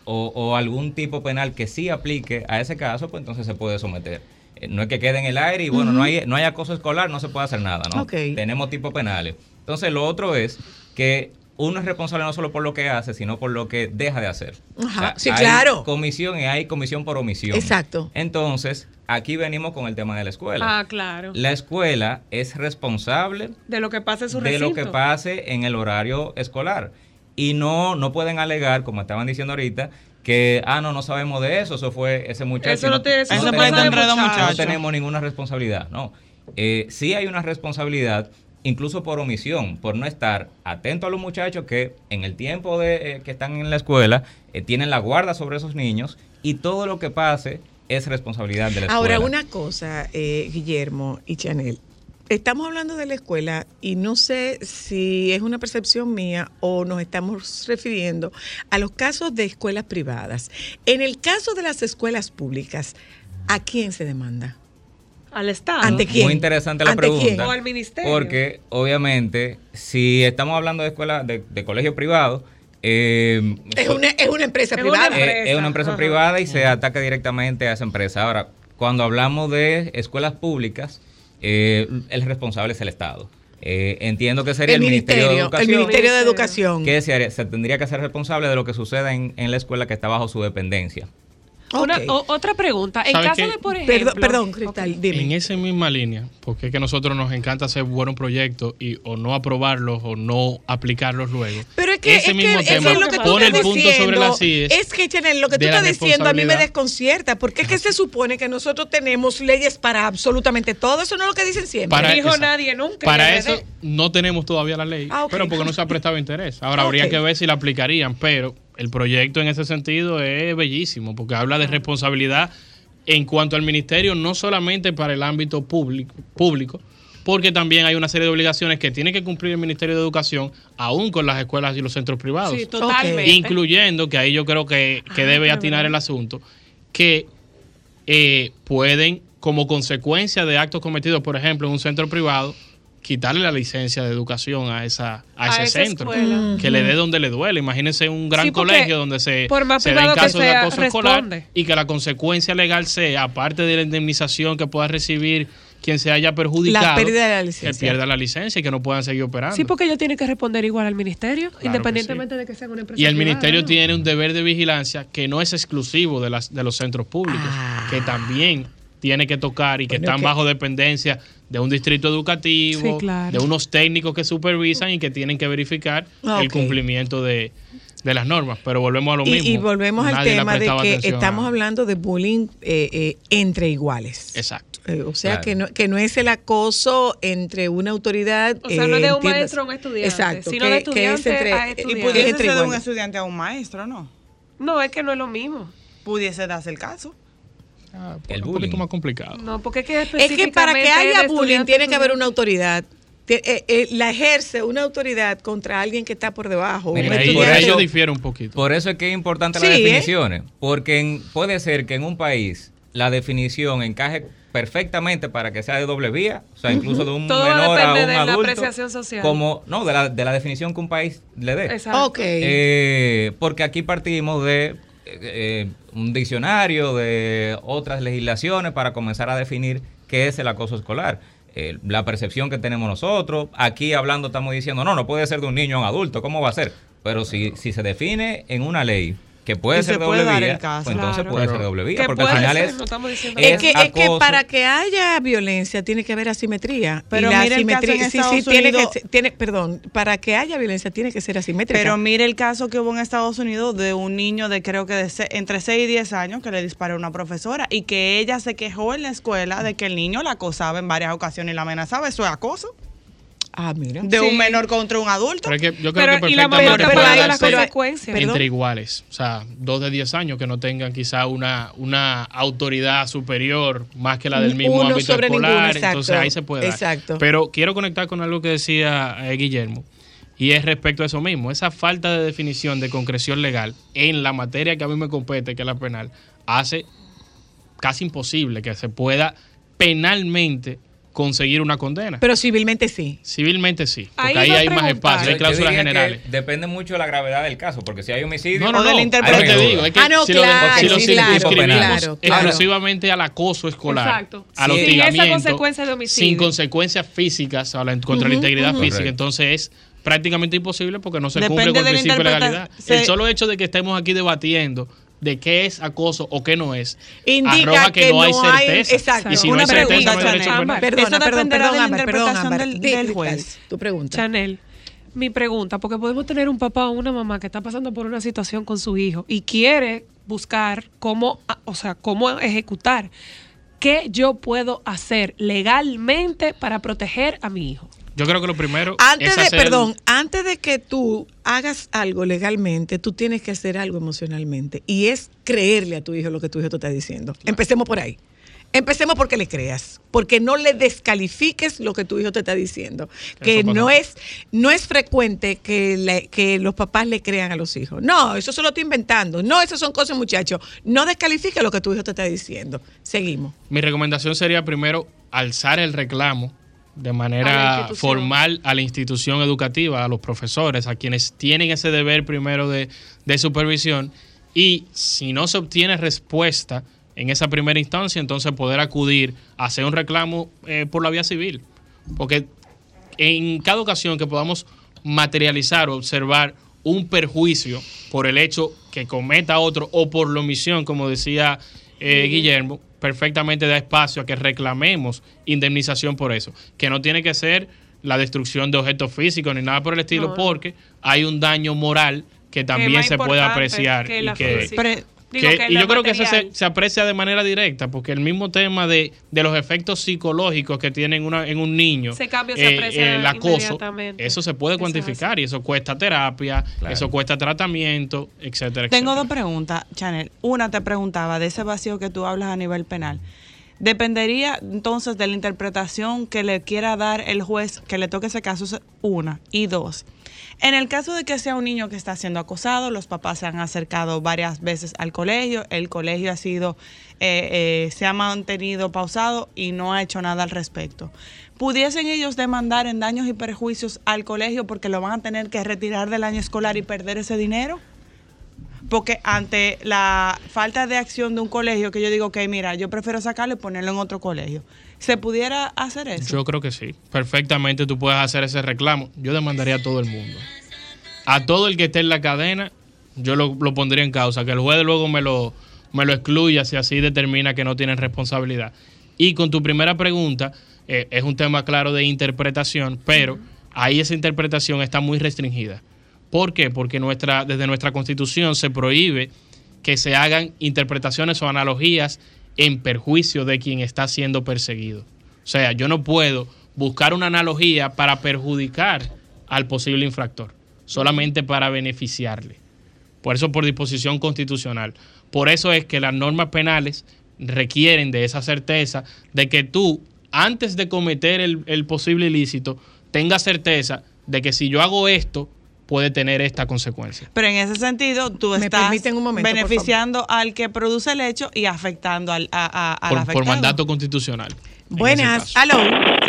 o, o algún tipo penal que sí aplique a ese caso, pues entonces se puede someter. Eh, No es que quede en el aire y bueno, no, hay, no hay acoso escolar, no se puede hacer nada, ¿no? Ok. Tenemos tipos penales. Entonces lo otro es que uno es responsable no solo por lo que hace, sino por lo que deja de hacer. Ajá, sí, hay claro. Comisión y hay comisión por omisión. Exacto. Entonces, aquí venimos con el tema de la escuela. Ah, claro. La escuela es responsable De lo que pasa en su de recinto. lo que pase en el horario escolar. Y no, no pueden alegar, como estaban diciendo ahorita, que, ah, no, no sabemos de eso, eso fue ese muchacho. Eso no te- eso no no tenemos- muchacho. no tenemos ninguna responsabilidad, no. Eh, sí hay una responsabilidad, incluso por omisión, por no estar atento a los muchachos que en el tiempo de, eh, que están en la escuela eh, tienen la guarda sobre esos niños y todo lo que pase es responsabilidad de la escuela. Ahora, una cosa, eh, Guillermo y Chanel. Estamos hablando de la escuela y no sé si es una percepción mía o nos estamos refiriendo a los casos de escuelas privadas. En el caso de las escuelas públicas, ¿a quién se demanda? Al Estado. ¿Ante quién? Muy interesante la ¿Ante pregunta. quién? O al ministerio. Porque, obviamente, si estamos hablando de escuela, de, de colegio privado, eh, Es una, es una empresa Es privada. una eh, es una empresa Ajá. privada y se ataca directamente a esa empresa. Ahora, cuando hablamos de escuelas públicas, eh, el responsable es el Estado. Eh, entiendo que sería El el, Ministerio, de Educación. el Ministerio de Educación. que se, se tendría que ser responsable de lo que suceda en, en la escuela que está bajo su dependencia. Una- Ok. o- otra pregunta. En ¿Sabe caso de, por ejemplo. Perdón, perdón, Cristal, dime. En esa misma línea, porque es que a nosotros nos encanta hacer buenos proyectos y o no aprobarlos o no aplicarlos luego. Pero es que, ese es que mismo tema es lo que pone el estás punto sobre las diciendo. sillas. Es que, Chanel, lo que tú estás diciendo a mí me desconcierta, porque es que se supone que nosotros tenemos leyes para absolutamente todo. Eso no es lo que dicen siempre. Para- dijo Exacto. nadie nunca. Para eso no tenemos todavía la ley, Ah, pero porque no se ha prestado interés. Ahora <laughs> Ah, habría que ver si la aplicarían, pero el proyecto en ese sentido es bellísimo, porque habla de responsabilidad en cuanto al ministerio, no solamente para el ámbito público, público porque también hay una serie de obligaciones que tiene que cumplir el Ministerio de Educación, aún con las escuelas y los centros privados. Sí, totalmente. Incluyendo, que ahí yo creo que, que Ah, debe atinar el asunto, que eh, pueden, como consecuencia de actos cometidos, por ejemplo, en un centro privado, quitarle la licencia de educación a esa a, A ese esa centro escuela. que le dé donde le duele imagínense un gran Sí, colegio donde se, por más se den que casos de acoso escolar y que la consecuencia legal sea aparte de la indemnización que pueda recibir quien se haya perjudicado La pérdida de la que licencia. pierda la licencia y que no puedan seguir operando Sí, porque ellos tienen que responder igual al ministerio, que independientemente de que sea una empresa. y el privada, ministerio ¿no? tiene un deber de vigilancia que no es exclusivo de, las, de los centros públicos, Ah. que también tiene que tocar y que Bueno, están que- bajo dependencia de un distrito educativo, Sí, claro. de unos técnicos que supervisan y que tienen que verificar el cumplimiento de, de las normas. Pero volvemos a lo Y, mismo. y volvemos al Nadie tema de que estamos a- hablando de bullying eh, eh, entre iguales. Exacto. Eh, o sea, Claro. que, no, que no es el acoso entre una autoridad. O sea, no es de un maestro a un estudiante, Exacto. sino que- de que es estudiante entre- a estudiante. Y pudiese ser de un estudiante a un maestro, ¿no? No, es que no es lo mismo. Pudiese darse el caso. Ah, El un bullying. poquito más complicado. No, porque es que Es que para que haya bullying tiene que haber una autoridad. Eh, eh, la ejerce una autoridad contra alguien que está por debajo. Mira, ahí, por eso- ello difiere un poquito. Por eso es que es importante Sí, las ¿eh? definiciones, porque en- puede ser que en un país la definición encaje perfectamente para que sea de doble vía, o sea, incluso de un Todo menor a depende un de la adulto, apreciación social. como no de la, de la definición que un país le dé. Exacto. Ok. Eh, porque aquí partimos de eh, un diccionario, de otras legislaciones para comenzar a definir qué es el acoso escolar. eh, la percepción que tenemos nosotros. Aquí hablando estamos diciendo, no, no puede ser de un niño a un adulto, ¿cómo va a ser? Pero si, si se define en una ley que puede Y ser se doble puede vía, caso. pues entonces Claro. puede ser doble vía, Que porque al final ser, es, no Es que, es que para que haya violencia tiene que haber asimetría. Pero y la mire el caso asimetría, en sí, Estados sí, tiene que tiene, perdón, para que haya violencia tiene que ser asimétrica. Pero mire el caso que hubo en Estados Unidos de un niño de creo que de se- entre 6 y 10 años que le disparó a una profesora y que ella se quejó en la escuela de que el niño la acosaba en varias ocasiones y la amenazaba. Eso es acoso. Ah, mira. De Sí. un menor contra un adulto. Pero es que yo creo Pero, que y la perfectamente mayor pero las consecuencias. Entre iguales. O sea, dos de 10 años que no tengan quizá una, una autoridad superior más que la del mismo Uno ámbito sobre escolar. exacto. entonces ahí se puede dar. Exacto. Pero quiero conectar con algo que decía eh, Guillermo. Y es respecto a eso mismo, esa falta de definición de concreción legal en la materia que a mí me compete, que es la penal, hace casi imposible que se pueda penalmente conseguir una condena. Pero civilmente sí. Civilmente sí, porque Ahí hay más espacio, hay Yo cláusulas generales. Depende mucho de la gravedad del caso, porque si hay homicidio, No, no, no. Ahí interpretación. te digo, es que Ah, no, si lo, claro, si lo sí, claro, circunscribimos claro, claro. exclusivamente al acoso escolar, Exacto. al Sí. Sin hostigamiento, esa consecuencia de homicidio. sin consecuencias físicas a la- contra la integridad física, Correcto. entonces es prácticamente imposible porque no se Depende cumple con el principio de legalidad. se- El solo hecho de que estemos aquí debatiendo de qué es acoso o qué no es, Indica arroja que, que no hay no hay- certeza. exacto. Y si no Una hay certeza, pregunta, no hay. Perdona, Eso dependerá perdón, de la interpretación del- juez. Tu pregunta. Chanel, mi pregunta, porque podemos tener un papá o una mamá que está pasando por una situación con su hijo y quiere buscar cómo, o sea, cómo ejecutar. ¿Qué yo puedo hacer legalmente para proteger a mi hijo? Yo creo que lo primero Antes es de, hacer perdón, antes de que tú hagas algo legalmente, tú tienes que hacer algo emocionalmente. Y es creerle a tu hijo lo que tu hijo te está diciendo. Empecemos por ahí. Empecemos porque le creas, porque no le descalifiques lo que tu hijo te está diciendo. Que Eso pasa. no es, no es frecuente que, le- que los papás le crean a los hijos. No, eso se lo estoy inventando. No, eso son cosas, muchachos. No descalifique lo que tu hijo te está diciendo. Seguimos. Mi recomendación sería primero alzar el reclamo de manera formal a la institución educativa, a los profesores, a quienes tienen ese deber primero de, de supervisión. Y si no se obtiene respuesta en esa primera instancia, entonces poder acudir a hacer un reclamo eh, por la vía civil. Porque en cada ocasión que podamos materializar o observar un perjuicio por el hecho que cometa otro o por la omisión, como decía eh, Guillermo, perfectamente da espacio a que reclamemos indemnización por eso, que no tiene que ser la destrucción de objetos físicos ni nada por el estilo, No. porque hay un daño moral que también se puede apreciar que y la que, Digo que- que y yo creo que eso se, se aprecia de manera directa, porque el mismo tema de, de los efectos psicológicos que tienen una, en un niño, Ese cambio se aprecia el acoso, eso se puede Eso es cuantificar y eso cuesta terapia, Claro. eso cuesta tratamiento, etcétera, Tengo etcétera. dos preguntas, Chanel. Una te preguntaba de ese vacío que tú hablas a nivel penal. Dependería entonces de la interpretación que le quiera dar el juez que le toque ese caso, una. Y dos, en el caso de que sea un niño que está siendo acosado, los papás se han acercado varias veces al colegio, el colegio ha sido, eh, eh, se ha mantenido pausado y no ha hecho nada al respecto. ¿Pudiesen ellos demandar en daños y perjuicios al colegio porque lo van a tener que retirar del año escolar y perder ese dinero? Porque ante la falta de acción de un colegio, que yo digo, que mira, yo prefiero sacarlo y ponerlo en otro colegio, ¿se pudiera hacer eso? Yo creo que sí. Perfectamente tú puedes hacer ese reclamo. Yo demandaría a todo el mundo. A todo el que esté en la cadena, yo lo, lo pondría en causa. Que el juez luego me lo, me lo excluya si así determina que no tienen responsabilidad. Y con tu primera pregunta, eh, es un tema claro de interpretación, pero ahí esa interpretación está muy restringida. ¿Por qué? Porque nuestra, desde nuestra constitución se prohíbe que se hagan interpretaciones o analogías en perjuicio de quien está siendo perseguido. O sea, yo no puedo buscar una analogía para perjudicar al posible infractor, solamente para beneficiarle. Por eso por disposición constitucional. Por eso es que las normas penales requieren de esa certeza de que tú, antes de cometer el, el posible ilícito, tengas certeza de que si yo hago esto, puede tener esta consecuencia. Pero en ese sentido, tú ¿Me estás momento, beneficiando al que produce el hecho y afectando al, a, a- al Por, afectado. por mandato constitucional. en Buenas. Aló.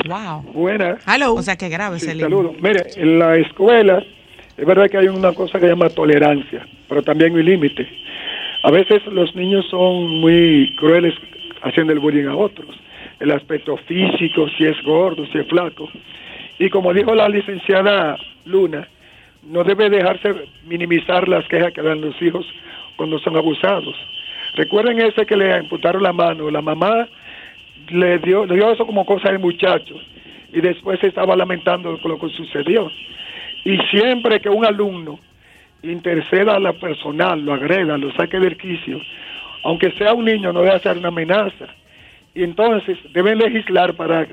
Wow. Buenas. Aló. O sea, qué grave Sí, ese saludos. Mire, en la escuela es verdad que hay una cosa que se llama tolerancia, pero también hay límite. A veces los niños son muy crueles haciendo el bullying a otros. el aspecto físico, si es gordo, si es flaco. Y como dijo la licenciada Luna, no debe dejarse minimizar las quejas que dan los hijos cuando son abusados. Recuerden ese que le amputaron la mano, la mamá le dio, le dio eso como cosa del muchacho y después se estaba lamentando lo que sucedió. Y siempre que un alumno interceda a la personal, lo agreda, lo saque del quicio, aunque sea un niño, no debe hacer una amenaza. Y entonces deben legislar para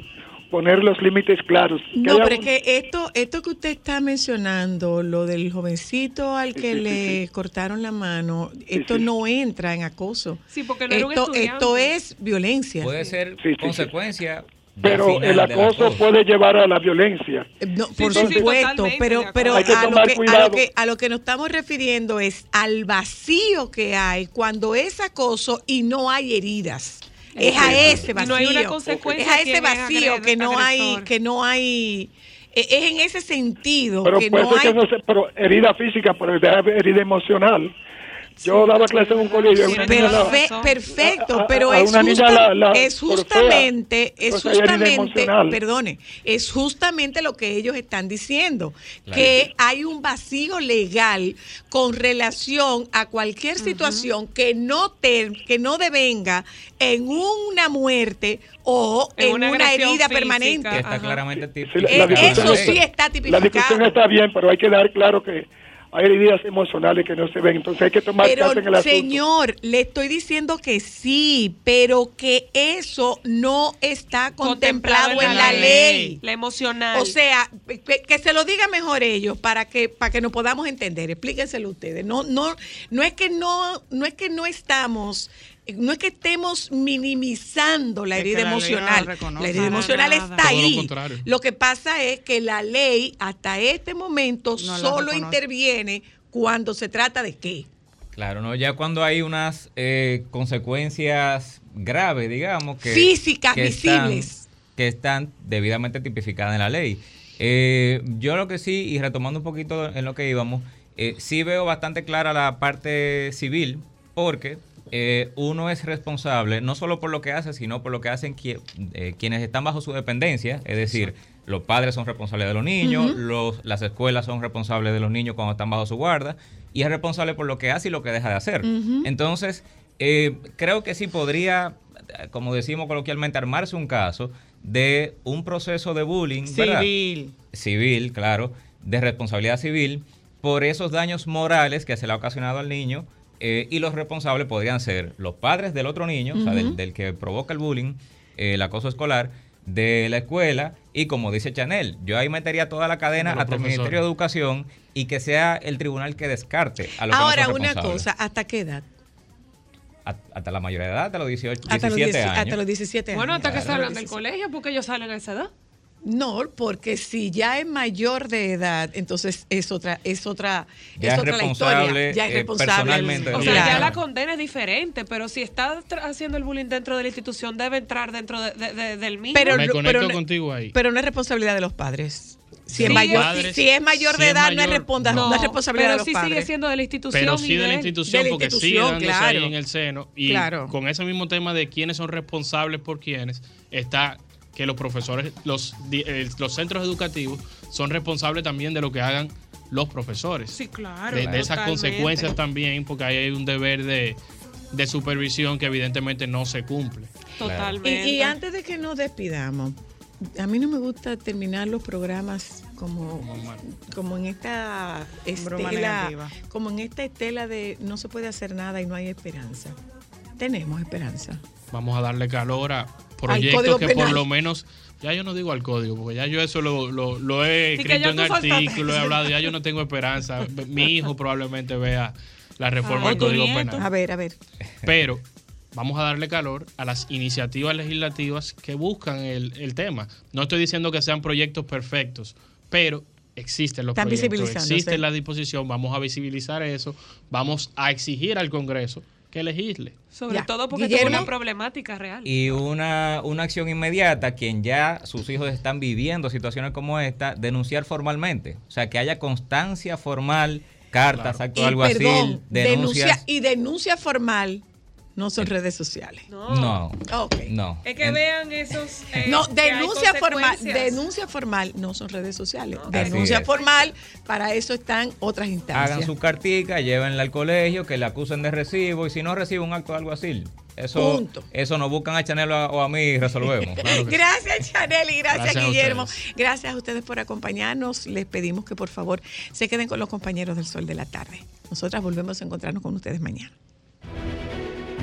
poner los límites claros. No, pero es un- que esto, esto que usted está mencionando, lo del jovencito al que sí, sí, le cortaron la mano, esto no entra en acoso. Sí, porque no era un esto, esto es violencia. Puede ser consecuencia. Pero el acoso acoso. puede llevar a la violencia. No, Sí, por supuesto, pero, pero a, lo que, a, lo que, a lo que nos estamos refiriendo es al vacío que hay cuando es acoso y no hay heridas. Es a ese vacío. no hay una consecuencia Es a ese vacío que no hay, que no hay. e- Es en ese sentido Pero que no hay. que no se, pero herida física, pero herida emocional. Yo daba clase en un colegio. la- Perfe- perfecto, a- a- pero a es, justa- la- la es justamente, es justamente, perdone, es justamente lo que ellos están diciendo, Claro. que hay un vacío legal con relación a cualquier situación que no te, que no devenga en una muerte o En en, una herida física. permanente. Está claramente la- tipificado la la Eso sí está La tipificado. discusión está bien, pero hay que dar claro que hay heridas emocionales que no se ven. Entonces hay que tomar Pero, cartas en el asunto. señor, le estoy diciendo que sí, pero que eso no está contemplado, en la ley. La emocional. O sea, que, que se lo diga mejor ellos para que para que nos podamos entender. Explíquenselo ustedes. No no no es que no no es que no estamos no es que estemos minimizando la Es que herida la ley no lo emocional. la herida emocional nada. está Todo lo ahí. contrario. Lo que pasa es que la ley hasta este momento No solo interviene cuando se trata de qué. Claro, ¿no? Ya cuando hay unas eh, consecuencias graves, digamos, que... Físicas, que están- visibles. que están debidamente tipificadas en la ley. Eh, yo lo que sí, y retomando un poquito en lo que íbamos, eh, sí veo bastante clara la parte civil, porque eh, uno es responsable no solo por lo que hace, sino por lo que hacen eh, quienes están bajo su dependencia, es decir, los padres son responsables de los niños, los, las escuelas son responsables de los niños cuando están bajo su guarda, y es responsable por lo que hace y lo que deja de hacer. Entonces, eh, creo que sí podría, como decimos coloquialmente, armarse un caso de un proceso de bullying ¿verdad? Civil. civil, claro, de responsabilidad civil por esos daños morales que se le ha ocasionado al niño eh, y los responsables podrían ser los padres del otro niño, o sea, del, del que provoca el bullying, eh, el acoso escolar, de la escuela y como dice Chanel, yo ahí metería toda la cadena De los hasta el. Ministerio de Educación y que sea el tribunal que descarte a los Ahora, que no una cosa, ¿hasta qué edad? Hasta la mayoría de edad, hasta los 18, Hasta los, 17 dieci- años. hasta los 17 años. Bueno, hasta que Claro. salgan del colegio, porque ellos salen a esa edad. No, porque si ya es mayor de edad, entonces es otra, es otra, Ya es es otra la historia. Ya es eh, responsable. O sea, que ya la condena es diferente, pero si está haciendo el bullying dentro de la institución, debe entrar dentro de- de- de- del mismo. Pero Me no- conecto pero contigo ahí. Pero no es responsabilidad de los padres. Si, es, mayor, padres, si es mayor si de edad, no, es mayor, responda- no. no es responsabilidad pero de los sí padres. sigue siendo de la institución. Pero sí de la institución, de la porque sigue dándose claro. ahí en el seno. Y Claro. con ese mismo tema de quiénes son responsables por quiénes, está que los profesores, los, eh, los centros educativos son responsables también de lo que hagan los profesores. Sí, claro. de, de esas consecuencias también, porque ahí hay un deber de, de supervisión que evidentemente no se cumple. Totalmente. Y, y antes de que nos despidamos, a mí no me gusta terminar los programas como, como en esta Broma estela, negativa. como en esta estela de no se puede hacer nada y no hay esperanza. Tenemos esperanza. Vamos a darle calor a proyectos que por lo menos, ya yo no digo al código, porque ya yo eso lo, lo- lo he escrito en artículos, he hablado, ya yo no tengo esperanza. Mi hijo probablemente vea la reforma Ah, del Código nieto. Penal. A ver, a ver. Pero vamos a darle calor a las iniciativas legislativas que buscan el, el tema. No estoy diciendo que sean proyectos perfectos, pero existen los Están proyectos, existe la disposición, vamos a visibilizar eso, vamos a exigir al Congreso que legisle. Sobre Ya. todo porque Guillermo. es una problemática real. Y una, una acción inmediata, quien ya sus hijos están viviendo situaciones como esta, denunciar formalmente. O sea, que haya constancia formal, cartas, actos Y de alguacil, perdón, denuncia, denuncias. y denuncia formal No son redes sociales. No. Ok. No. Es que vean esos. eh, No, denuncia formal, denuncia formal no son redes sociales. Denuncia formal, para eso están otras instancias. Hagan su cartica, llévenla al colegio, que le acusen de recibo y si no recibe un acto de algo así. Eso, Punto. eso nos buscan a Chanel o a, mí y resolvemos. <laughs> Claro que sí. Gracias, Chanel, y gracias, Guillermo. Gracias a ustedes por acompañarnos. Les pedimos que por favor se queden con los compañeros del Sol de la Tarde. Nosotras volvemos a encontrarnos con ustedes mañana.